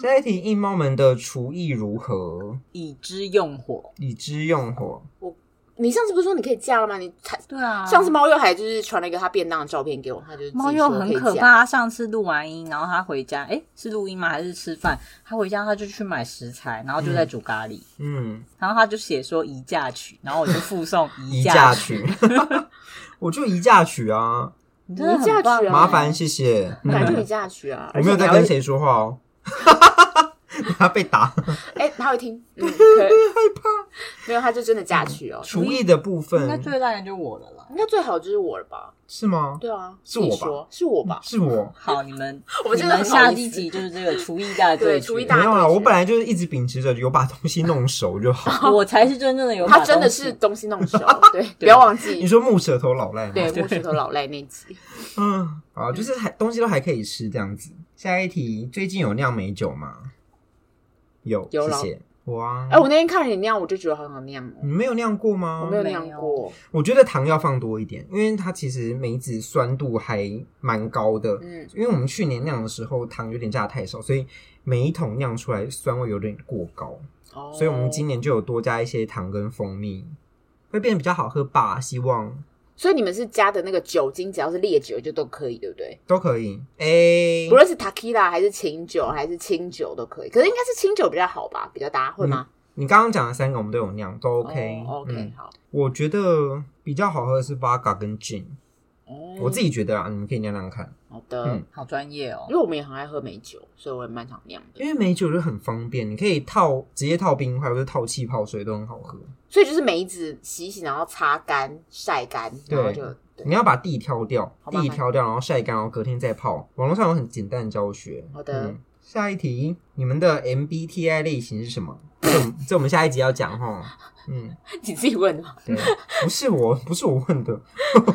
下一题，印猫们的厨艺如何？已知用火，已知用火。我。你上次不是说你可以嫁了吗？你才对啊。上次猫又还就是传了一个他便当的照片给我，他就是猫又很可怕。他上次录完音，然后他回家，哎、欸，是录音吗？还是吃饭？他回家他就去买食材，然后就在煮咖喱。嗯，然后他就写说移嫁娶，然后我就附送移嫁娶。我就移嫁娶啊，移嫁娶啊，麻烦谢谢。反正移嫁娶啊，我没有在跟谁说话哦。他被打，哎、欸，他会听，嗯，害怕，没有，他就真的嫁去哦。厨艺的部分，应该最烂的就是我了啦，应该最好就是我了吧？是吗？对啊，是我吧？是我吧？是我。好，你们，我们你们下一集就是这个厨艺大对厨艺大。没有啊，我本来就是一直秉持着有把东西弄熟就好。我才是真正的有把，他真的是东西弄熟。对，不要忘记。你说木舌头老赖，对，木舌头老赖那集。嗯，好，就是还东西都还可以吃这样子。下一题，最近有酿美酒吗？有，有谢谢哇！哎、欸，我那天看了你酿，我就觉得很好酿。你没有酿过吗？我没有酿过。我觉得糖要放多一点，因为它其实梅子酸度还蛮高的。嗯，因为我们去年酿的时候糖有点加的太少，所以每一桶酿出来酸味有点过高。哦，所以我们今年就有多加一些糖跟蜂蜜，会变得比较好喝吧？希望。所以你们是加的那个酒精，只要是烈酒就都可以，对不对？都可以。哎、欸，不论是 Tequila 还是琴酒还是清酒都可以。可是应该是清酒比较好吧，比较搭，会吗？你刚刚讲的三个我们都有酿，都 OK。Oh, OK，、嗯、好。我觉得比较好喝的是 Vodka 跟 Gin。哦，我自己觉得啊，你们可以酿酿看。好的，嗯，好专业哦。因为我们也很爱喝美酒，所以我也蛮常酿的。因为美酒就很方便，你可以套直接套冰块，或者套气泡水都很好喝。所以就是梅子洗洗，然后擦干、晒干，然后就你要把地挑掉，地挑掉，然后晒干，然后隔天再泡。网络上有很简单的教学。好的，嗯，下一题，你们的 MBTI 类型是什么？这这我们下一集要讲哈。嗯，你自己问的吗？对，不是我，不是我问的，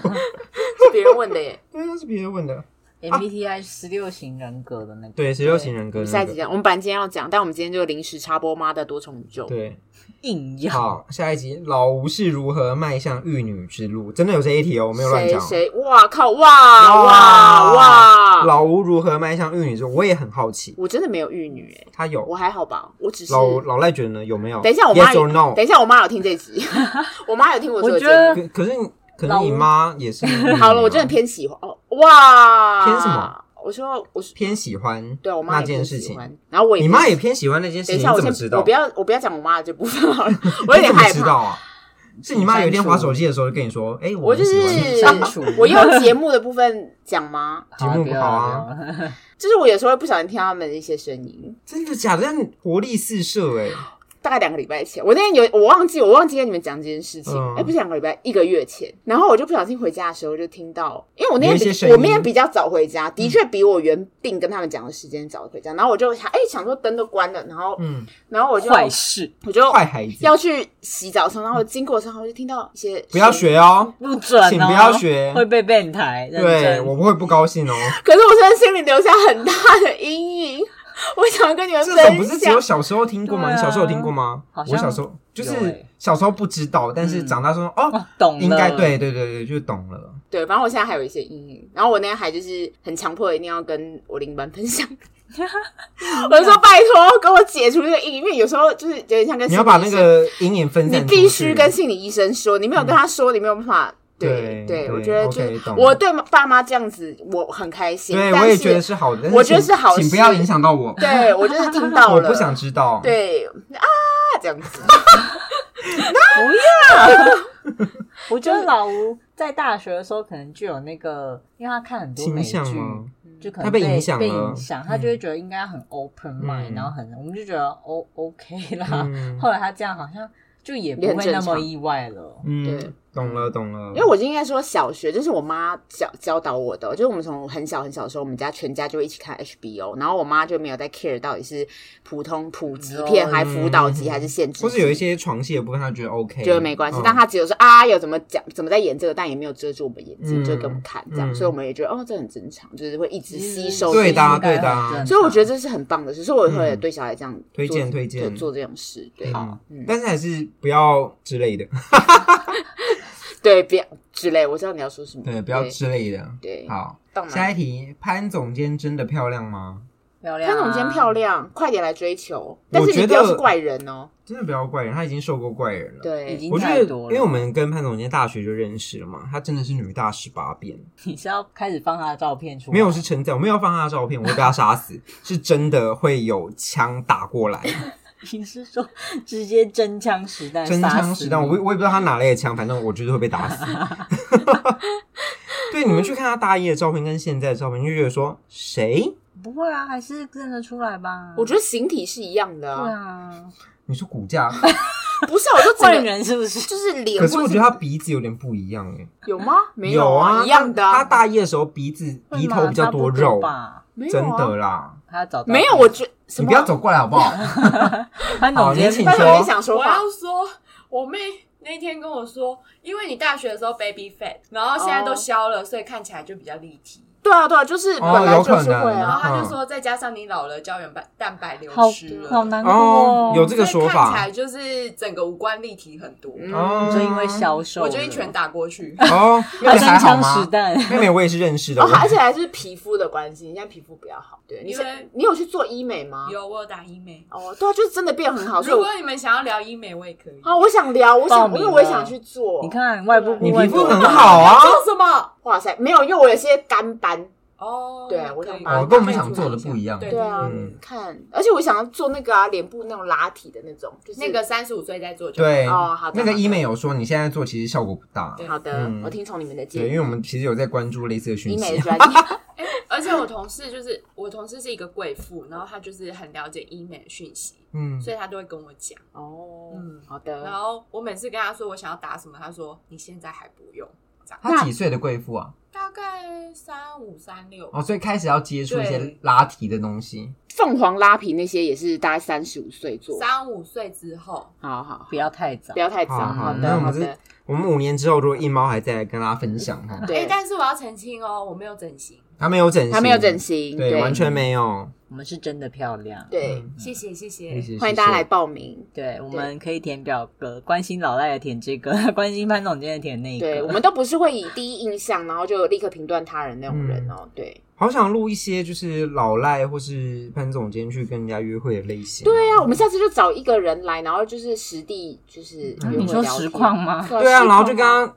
是别人问的耶。对，那是别人问的。MBTI 十六型人格的那个，对，十六型人格。下一集讲，我们本来今天要讲，但我们今天就临时插播妈的多重宇宙。对，硬要。好，下一集老吴是如何迈向玉女之路？真的有这一题哦，我没有乱讲。谁？哇靠！哇哇哇！老吴如何迈向玉女之路？我也很好奇。我真的没有玉女哎，他有，我还好吧？我只是老老赖觉得呢？有没有？等一下，我妈有。等一下，我妈有听这集，我妈有听我说。我觉得，可是可能你妈也是。好了，我真的偏喜欢哦。哇，偏什么？我说我是偏喜欢，对我妈那件事情，然后我你妈也偏喜欢那件事情，等一下我先知道？我不要我不要讲我妈的这部分好了，我有点害怕啊。是你妈有一天划手机的时候就跟你说，哎，我就是我用节目的部分讲吗？节目不好啊，就是我有时候会不小心听他们的一些声音，真的假的？活力四射哎。大概两个礼拜前，我那天有我忘记，我忘记跟你们讲这件事情。哎、不是两个礼拜，一个月前。然后我就不小心回家的时候，就听到，因为我那天比我那天比较早回家，的确比我原定跟他们讲的时间早回家。然后我就想，哎、欸，想说灯都关了，然后，嗯，然后我就坏事，我就坏孩子要去洗澡的时候，然后经过的时候，我就听到一些不要学哦，不准、哦，请不要学，会被变态。对，我不会不高兴哦。可是我现在心里留下很大的阴影。我想跟你们分享，这种不是只有小时候听过吗？你小时候有听过吗？我小时候就是小时候不知道，但是长大说哦，懂，应该对对对对，就懂了。对，反正我现在还有一些阴影。然后我那天还就是很强迫，一定要跟我另一半分享。我就说拜托，给我解除这个阴影，因为有时候就是有点像跟你要把那个阴影分享，你必须跟心理医生说，你没有跟他说，你没有办法。对对，我觉得就我对爸妈这样子，我很开心。对，我也觉得是好的。我觉得是好，请不要影响到我。对，我就是听到了，我不想知道。对啊，这样子，不要。我觉得老吴在大学的时候可能就有那个，因为他看很多美剧，就可能被影响，被影响，他就会觉得应该很 open mind，然后很，我们就觉得 O OK 啦。后来他这样好像就也不会那么意外了。嗯，对。懂了，懂了。因为我就应该说小学，就是我妈教教导我的，就是我们从很小很小的时候，我们家全家就会一起看 HBO，然后我妈就没有在 care 到底是普通普及片，还辅导级还是限制，或是有一些床戏的部分，她觉得 OK，觉得没关系。但她只有说啊，有怎么讲，怎么在演这个，但也没有遮住我们眼睛，就给我们看这样，所以我们也觉得哦，这很正常，就是会一直吸收。对的，对的。所以我觉得这是很棒的事，所以我会对小孩这样推荐推荐做这种事。对，好，但是还是不要之类的。对，不要之类，我知道你要说什么。对，不要之类的。对，好，下一题，潘总监真的漂亮吗？漂亮，潘总监漂亮，快点来追求。但是你不要是怪人哦，真的不要怪人，他已经受过怪人了。对，已经太多了。因为我们跟潘总监大学就认识了嘛，他真的是女大十八变。你是要开始放他的照片出来？没有，是称赞。我没有放他的照片，我会被他杀死。是真的会有枪打过来。你是说直接真枪实弹？真枪实弹，我我也不知道他哪来的枪，反正我觉得会被打死。对，你们去看他大一的照片跟现在的照片，就觉得说谁？不会啊，还是认得出来吧？我觉得形体是一样的啊。对啊，你说骨架？不是，我说换人是不是？就是脸。可是我觉得他鼻子有点不一样哎。有吗？没有啊，一样的。他大一的时候鼻子鼻头比较多肉吧？真的啦。他找没有，我觉你不要走过来好不好？他有点想说。我要说，我妹那天跟我说，因为你大学的时候 baby fat，然后现在都消了，所以看起来就比较立体。对啊，对啊，就是本来就是会，然后他就说，再加上你老了，胶原蛋蛋白流失了，好难过。有这个说法，看起来就是整个五官立体很多。哦，就因为消瘦，我就一拳打过去。哦，妹妹还好吗？妹妹我也是认识的，而且还是皮肤的关系，人家皮肤比较好。对，你你有去做医美吗？有，我有打医美。哦，对啊，就是真的变很好。如果你们想要聊医美，我也可以。啊，我想聊，我想，因为我也想去做。你看外部，你皮肤很好啊。做什么？哇塞，没有，因为我有些干斑。哦，对啊，我想把跟我们想做的不一样。对啊，看，而且我想要做那个啊，脸部那种拉提的那种，就是那个三十五岁在做就。对哦，好的。那个医美有说你现在做其实效果不大。好的，我听从你们的建议。对，因为我们其实有在关注类似的讯息。医美专业。而且我同事就是我同事是一个贵妇，然后她就是很了解医美的讯息，嗯，所以她都会跟我讲。哦，嗯，好的。然后我每次跟她说我想要打什么，她说你现在还不用。她几岁的贵妇啊？大概三五三六哦，所以开始要接触一些拉提的东西。凤凰拉皮那些也是大概三十五岁做，三五岁之后，好好不要太早，不要太早。好的，好的。我们五年之后，如果一猫还在，跟大家分享哈。对，但是我要澄清哦，我没有整形，他没有整形，他没有整形，对，完全没有。我们是真的漂亮，对，谢谢谢谢，欢迎大家来报名。对，我们可以填表格，关心老赖的填这个，关心潘总监的填那个。对，我们都不是会以第一印象，然后就立刻评断他人那种人哦。对，好想录一些就是老赖或是潘总监去跟人家约会的类型。对啊，我们下次就找一个人来，然后就是实地就是你说实况吗？对啊，然后就跟他。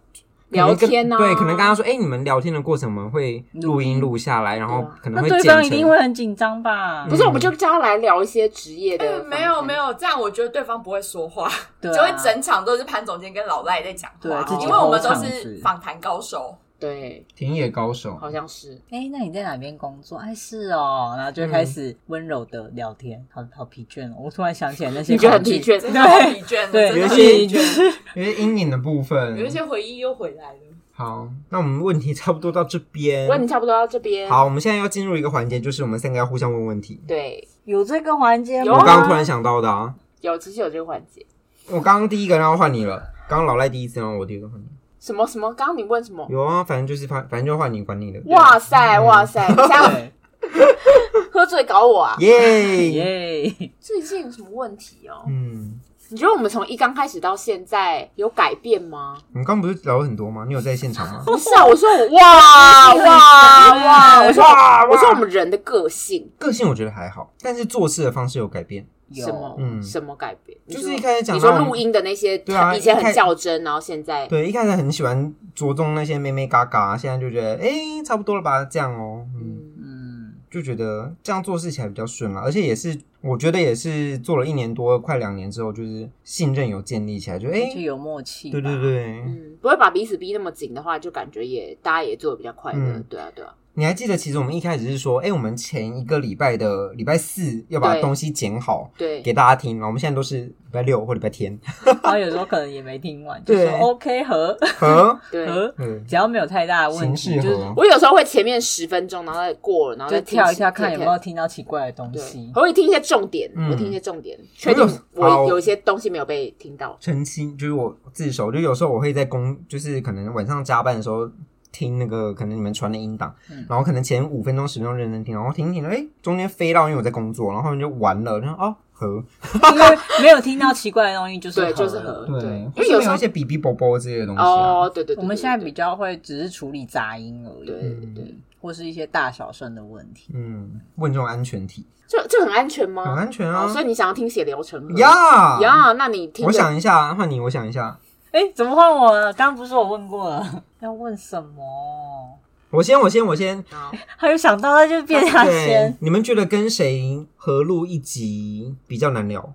聊天呢？对，可能刚刚说，哎，你们聊天的过程我们会录音录下来，然后可能会剪。对方一定会很紧张吧？不是，我们就叫他来聊一些职业的。没有没有，这样我觉得对方不会说话，就会整场都是潘总监跟老赖在讲话，因为我们都是访谈高手。对，田野高手好像是。哎，那你在哪边工作？哎，是哦，然后就开始温柔的聊天，好好疲倦哦。我突然想起来那些，你觉得很疲倦，真的很疲倦，对，有一些有些阴影的部分，有一些回忆又回来了。好，那我们问题差不多到这边，问题差不多到这边。好，我们现在要进入一个环节，就是我们三个要互相问问题。对，有这个环节吗？我刚刚突然想到的啊，有，其实有这个环节。我刚刚第一个然后换你了，刚刚老赖第一次，然后我第一个换你。什么什么？刚刚你问什么？有啊，反正就是反反正就换你管你的。哇塞哇塞！你想喝醉搞我啊？耶耶！最近有什么问题哦？嗯，你觉得我们从一刚开始到现在有改变吗？我们刚不是聊了很多吗？你有在现场吗？不是啊，我说我哇 哇哇！我说我说我们人的个性，个性我觉得还好，但是做事的方式有改变。什么？嗯，什么改变？就是一开始讲你说录音的那些，对啊，以前很较真，然后现在对，一开始很喜欢着重那些妹妹嘎嘎，现在就觉得哎，差不多了吧，这样哦，嗯嗯，就觉得这样做事起来比较顺了，而且也是我觉得也是做了一年多，快两年之后，就是信任有建立起来，就哎，就有默契，对对对，嗯，不会把彼此逼那么紧的话，就感觉也大家也做的比较快乐，对啊对啊。你还记得，其实我们一开始是说，哎、欸，我们前一个礼拜的礼拜四要把东西剪好，对，给大家听。然后我们现在都是礼拜六或礼拜天，然后有时候可能也没听完，就说 OK 和和 对和，只要没有太大的问题，就是我有时候会前面十分钟，然后再过了，然后再跳一下看有没有听到奇怪的东西。我会听一些重点，我听一些重点，确定我有一些东西没有被听到。澄清就是我自首，就有时候我会在工，就是可能晚上加班的时候。听那个可能你们传的音档，嗯、然后可能前五分钟十分钟认真听，然后听听，哎，中间飞到，因为我在工作，然后就完了，然后哦和，因为没有听到奇怪的东西，就是对，就是和，对，因为有时候一些哔哔啵啵这些东西、啊、哦，对对，我们现在比较会只是处理杂音而已，对对，对，或是一些大小声的问题，嗯，问这种安全题，这这很安全吗？很安全啊，哦、所以你想要听写流程吗呀呀，那你听，我想一下，换你，我想一下。哎，怎么换我了？刚刚不是我问过了？要问什么？我先，我先，我先。好，还有想到，那就变他先。你们觉得跟谁合录一集比较难聊？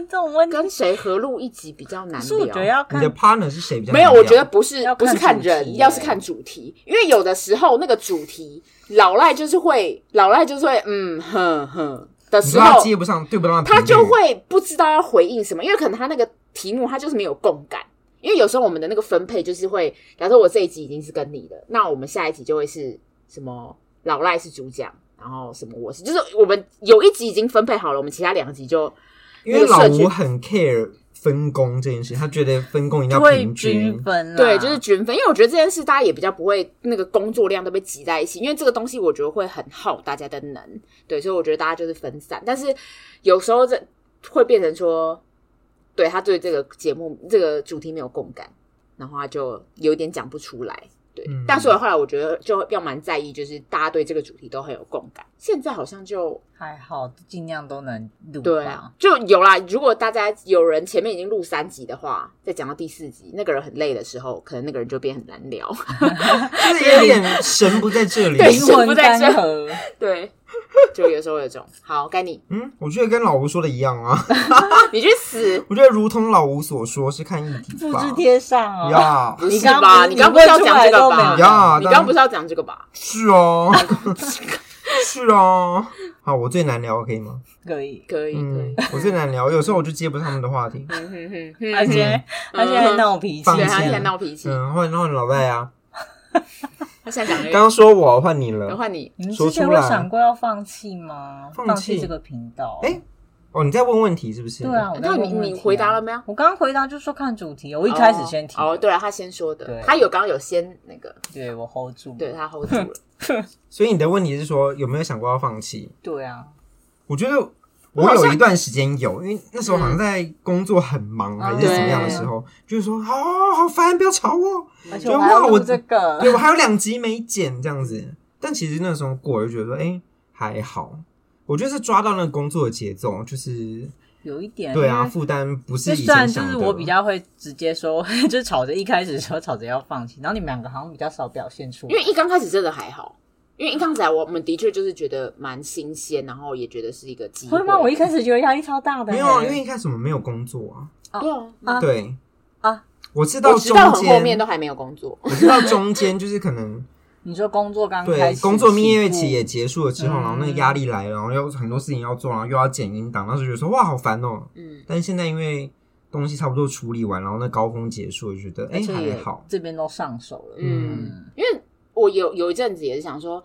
问这种问题，跟谁合录一集比较难聊？我觉得要看你的 partner 是谁比较？没有，我觉得不是，不是看人，要是看主题。因为有的时候那个主题，老赖就是会，老赖就是会，嗯哼哼的时候接不上，对不上，他就会不知道要回应什么，因为可能他那个。题目他就是没有共感，因为有时候我们的那个分配就是会，假如说我这一集已经是跟你的，那我们下一集就会是什么老赖是主讲，然后什么我是，就是我们有一集已经分配好了，我们其他两集就因为老吴很 care 分工这件事，他觉得分工一定要平均均分，对，就是均分，因为我觉得这件事大家也比较不会那个工作量都被挤在一起，因为这个东西我觉得会很耗大家的能，对，所以我觉得大家就是分散，但是有时候这会变成说。对，他对这个节目这个主题没有共感，然后他就有点讲不出来。对，嗯、但是后来我觉得就要蛮在意，就是大家对这个主题都很有共感。现在好像就还好，尽量都能录。对啊，就有啦。如果大家有人前面已经录三集的话，再讲到第四集，那个人很累的时候，可能那个人就变很难聊，就是有点神不在这里，对，神不在这，对。就有时候有这种，好，该你。嗯，我觉得跟老吴说的一样啊。你去死！我觉得如同老吴所说，是看议题复制贴上啊。呀，不是吧？你刚不是要讲这个吧？呀，你刚不是要讲这个吧？是哦，是哦。好，我最难聊，可以吗？可以，可以，可以。我最难聊，有时候我就接不上他们的话题。而且，而且还闹脾气，对，他现在闹脾气。嗯，换换老赖啊。他现在讲，刚刚说我换你了，换你。你们之前有想过要放弃吗？放弃这个频道？哎，哦，你在问问题是不是？对啊，那你你回答了没有？我刚刚回答就是说看主题，我一开始先提。哦，对啊，他先说的，他有刚刚有先那个，对我 hold 住，对他 hold 住了。所以你的问题是说有没有想过要放弃？对啊，我觉得。我有一段时间有，因为那时候好像在工作很忙还是怎么样的时候，就是说，好好烦，不要吵我。而且我这个，对，我还有两集没剪这样子。但其实那时候过，我就觉得说，哎，还好。我觉得是抓到那个工作的节奏，就是有一点，对啊，负担不是以前。就是我比较会直接说，就是吵着一开始说吵着要放弃，然后你们两个好像比较少表现出来，因为一刚开始真的还好。因为一刚才我们的确就是觉得蛮新鲜，然后也觉得是一个机会。会吗？我一开始觉得压力超大的。没有啊，因为一开始我们没有工作啊。对啊。对啊，我知道中间后面都还没有工作。我知道中间就是可能 你说工作刚开始，工作蜜月期也结束了之后，然后那个压力来了，然后又很多事情要做，然后又要剪音档，当时觉得说哇好烦哦。嗯。但是现在因为东西差不多处理完，然后那高峰结束，就觉得哎还好，这边都上手了。嗯，因为我有有一阵子也是想说。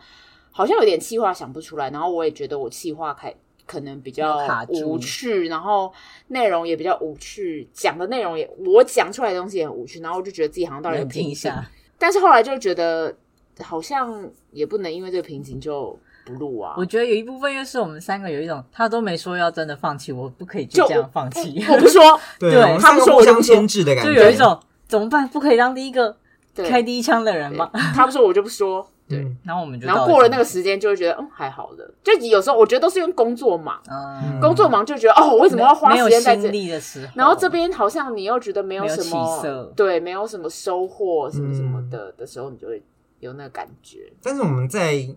好像有点气话想不出来，然后我也觉得我气话开可能比较无趣，然后内容也比较无趣，讲的内容也我讲出来的东西也很无趣，然后我就觉得自己好像到了瓶颈，但是后来就觉得好像也不能因为这个瓶颈就不录啊。我觉得有一部分又是我们三个有一种他都没说要真的放弃，我不可以就这样放弃。我不说，对，他们说互相牵制的感觉，就有一种怎么办？不可以当第一个开第一枪的人嘛？他不说，我就不说。对，然后我们就，然后过了那个时间，就会觉得嗯还好的。就有时候我觉得都是因为工作忙，工作忙就觉得哦，为什么要花时间在这里的时候？然后这边好像你又觉得没有什么，对，没有什么收获什么什么的的时候，你就会有那个感觉。但是我们在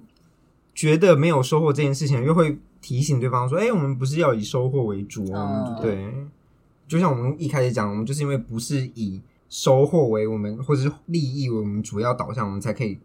觉得没有收获这件事情，又会提醒对方说：“哎，我们不是要以收获为主哦。”对，就像我们一开始讲，我们就是因为不是以收获为我们或者是利益为我们主要导向，我们才可以。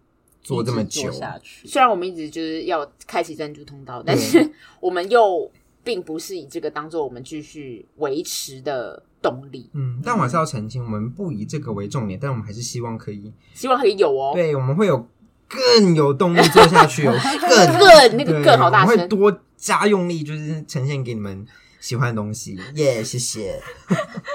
做这么久下去。虽然我们一直就是要开启赞助通道，但是我们又并不是以这个当做我们继续维持的动力。嗯，但我还是要澄清，我们不以这个为重点，但我们还是希望可以，希望可以有哦。对，我们会有更有动力做下去，哦，更更那个更好大声，会多加用力，就是呈现给你们喜欢的东西。耶，谢谢，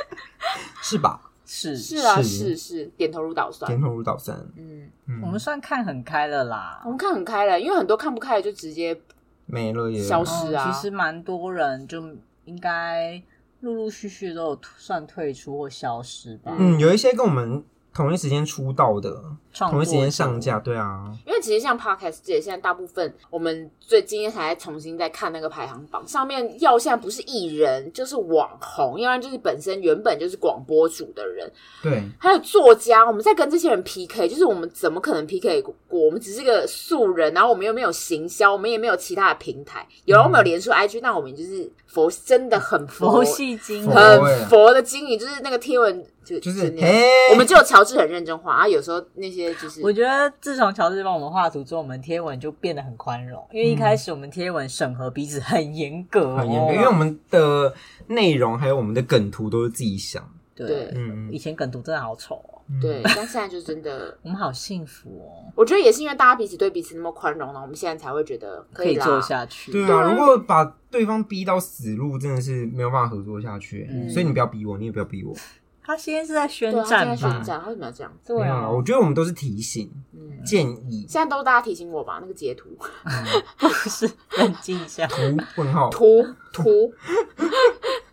是吧？是是啊，是是，点头如捣蒜，点头如捣蒜。嗯，我们算看很开了啦，我们看很开了，因为很多看不开的就直接没了，也消失啊。其实蛮多人就应该陆陆续续都有算退出或消失吧。嗯，有一些跟我们。同一时间出道的，同一时间上架，对啊。因为其实像 Podcast 这些，现在大部分我们最今天才重新在看那个排行榜上面，要现在不是艺人就是网红，要不然就是本身原本就是广播主的人，对。还有作家，我们在跟这些人 PK，就是我们怎么可能 PK 过？我们只是个素人，然后我们又没有行销，我们也没有其他的平台，有人我们有连出 IG，那我们就是佛，真的很佛，佛系经营，很佛的经营，就是那个贴文。就就是，我们只有乔治很认真画啊。有时候那些就是，我觉得自从乔治帮我们画图之后，我们贴文就变得很宽容。因为一开始我们贴文审核彼此很严格，很严格，因为我们的内容还有我们的梗图都是自己想。对，嗯，以前梗图真的好丑哦。对，但现在就真的，我们好幸福哦。我觉得也是因为大家彼此对彼此那么宽容了，我们现在才会觉得可以做下去。对啊，如果把对方逼到死路，真的是没有办法合作下去。所以你不要逼我，你也不要逼我。他现在是在宣战吧？宣战，为什么要这样？对啊，我觉得我们都是提醒、建议。现在都是大家提醒我吧？那个截图不是 冷静一下。图问号图图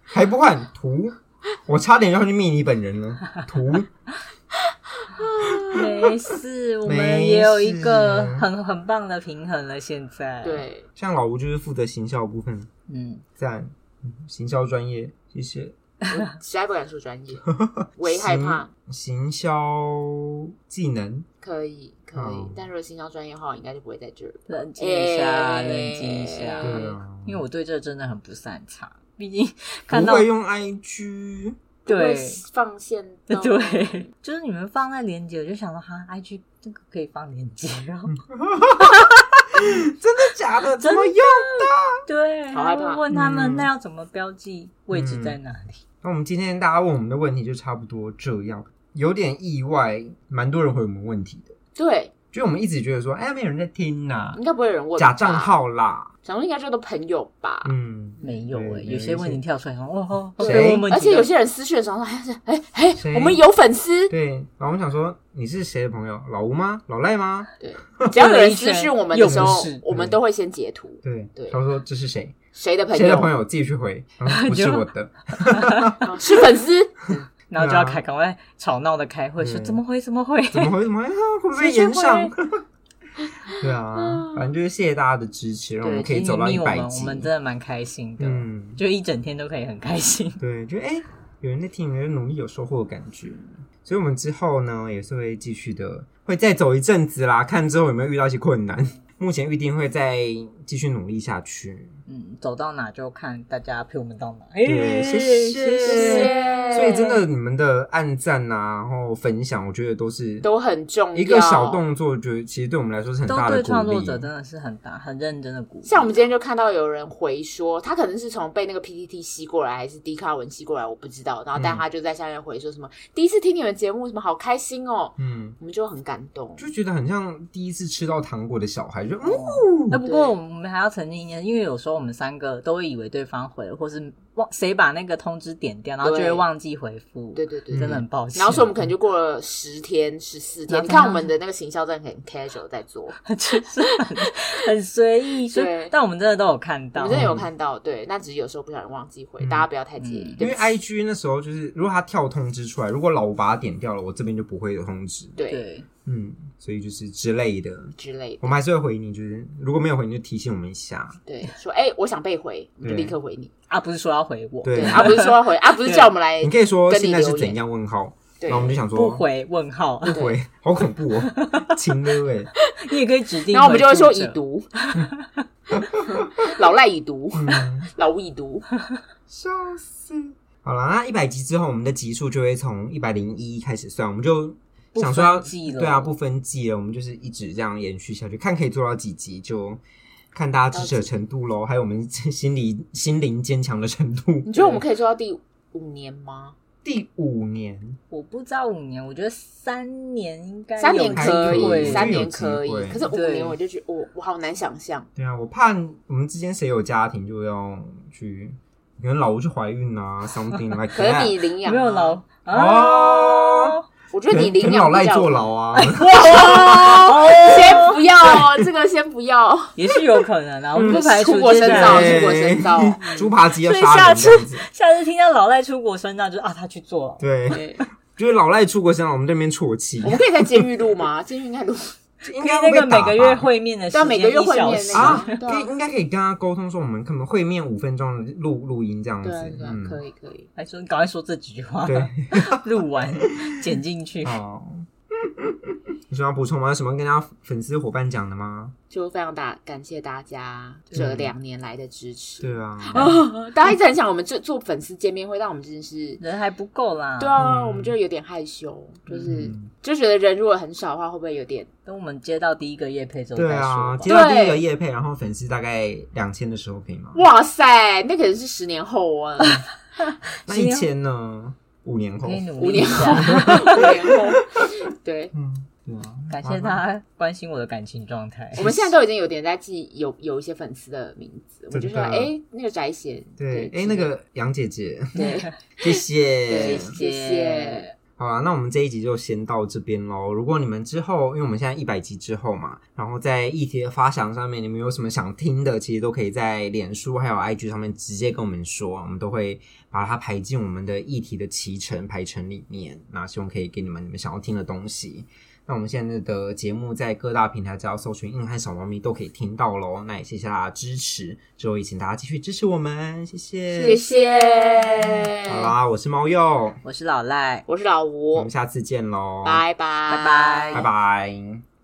还不换图？我差点要去密你本人了。图 没事，我们也有一个很很棒的平衡了。现在对，像老吴就是负责行销部分，嗯，赞，行销专业，谢谢。实在不敢说专业，唯害怕行销技能可以可以，但如果行销专业的话，我应该就不会在这儿。冷静一下，冷静一下，对啊，因为我对这真的很不擅长，毕竟看到不会用 IG，对，放线，对，就是你们放在连接，我就想到哈，IG 这个可以放连接，然后。真的假的？怎么用的？对，好害怕。问他们那要怎么标记位置在哪里？那我们今天大家问我们的问题就差不多这样，有点意外，蛮多人回我们问题的。对，就我们一直觉得说，哎，没有人在听呐，应该不会有人问假账号啦。想说应该就是朋友吧？嗯，没有诶，有些问题跳出来说，哦，谁？而且有些人私讯的时候说，还是哎哎，我们有粉丝。对，然后我们想说，你是谁的朋友？老吴吗？老赖吗？对，只要有人私讯我们的时候，我们都会先截图。对对，他说这是谁？谁的朋友？谁的朋友？自己去回，不是我的，是粉丝。然后就要开，赶快吵闹的开会，说怎么回？怎么回？怎么回？怎么回？会不会延上？对啊，反正就是谢谢大家的支持，让我们可以走到一百集，我们真的蛮开心的，嗯，就一整天都可以很开心。对，就哎，有人在听，有人努力，有收获的感觉。所以，我们之后呢，也是会继续的，会再走一阵子啦，看之后有没有遇到一些困难。目前预定会再继续努力下去。嗯，走到哪就看大家陪我们到哪。对，谢谢谢谢。所以真的，你们的按赞啊，然后分享，我觉得都是都很重要。一个小动作，觉得其实对我们来说是很大的鼓励。对创作者真的是很大、很认真的鼓励。像我们今天就看到有人回说，他可能是从被那个 PTT 吸过来，还是 D 卡文吸过来，我不知道。然后，但他就在下面回说什么：“第一次听你们节目，什么好开心哦。”嗯，我们就很感动，就觉得很像第一次吃到糖果的小孩，就哦。那不过我们还要澄清一点，因为有时候我们三个都。以为对方回，或是忘谁把那个通知点掉，然后就会忘记回复。对对对，真的很抱歉。然后说我们可能就过了十天、十四天，你看我们的那个行销站很 casual 在做，就是很很随意。对，但我们真的都有看到，我们真的有看到。对，那只是有时候不小心忘记回，大家不要太介意。因为 IG 那时候就是，如果他跳通知出来，如果老吴把它点掉了，我这边就不会有通知。对。嗯，所以就是之类的，之类的，我们还是会回你。就是如果没有回你，就提醒我们一下。对，说哎，我想被回，我就立刻回你。啊，不是说要回我，对，啊，不是说要回，啊，不是叫我们来。你可以说现在是怎样？问号。对，然后我们就想说不回问号，不回，好恐怖哦，亲了哎。你也可以指定，然后我们就会说已读，老赖已读，老吴已读，笑死。好了，那一百集之后，我们的集数就会从一百零一开始算，我们就。想说要对啊，不分季了，我们就是一直这样延续下去，看可以做到几集，就看大家支持的程度喽，还有我们心理心灵坚强的程度。你觉得我们可以做到第五年吗？第五年，我不知道五年，我觉得三年应该三年可以，三年可以，可是五年我就觉得我我好难想象。对啊，我怕我们之间谁有家庭就要去，可能老吴去怀孕啊，something like。可能你领养没有老哦。我觉得你领养老赖坐牢啊！先这个先不要，也是有可能啊。我们不排除出国深造，出国深造，猪扒鸡要杀人。下次下次听到老赖出国深造，就啊，他去坐牢。对，就是老赖出国深造，我们这边啜泣。我们可以在监狱录吗？监狱应该录。应该那个每个月会面的时间，每个月会面啊，可以应该可以跟他沟通说，我们可能会面五分钟录录音这样子，嗯，可以可以。还说你赶快说这几句话，对，录完剪进去。哦，你想要补充吗？有什么跟大家粉丝伙伴讲的吗？就非常大感谢大家这两年来的支持。对啊，大家一直很想我们做做粉丝见面会，但我们真的是人还不够啦。对啊，我们就有点害羞，就是就觉得人如果很少的话，会不会有点？等我们接到第一个叶配之后对啊，接到第一个叶配，然后粉丝大概两千的时候可以吗？哇塞，那可能是十年后啊。那一千呢？五年后，五年后，五年后，对，嗯。嗯，感谢他关心我的感情状态。我们现在都已经有点在记有有一些粉丝的名字，我就说，哎，那个翟贤，对，哎，那个杨姐姐，对，谢谢，谢谢。好啦，那我们这一集就先到这边喽。如果你们之后，因为我们现在一百集之后嘛，然后在议题的发想上面，你们有什么想听的，其实都可以在脸书还有 IG 上面直接跟我们说，我们都会把它排进我们的议题的脐程排程里面。那希望可以给你们你们想要听的东西。那我们现在的节目在各大平台只要搜寻“硬汉小猫咪”都可以听到喽。那也谢谢大家支持，之后也请大家继续支持我们，谢谢，谢谢。好啦，我是猫鼬，我是老赖，我是老吴，我们下次见喽，拜拜，拜拜，拜拜。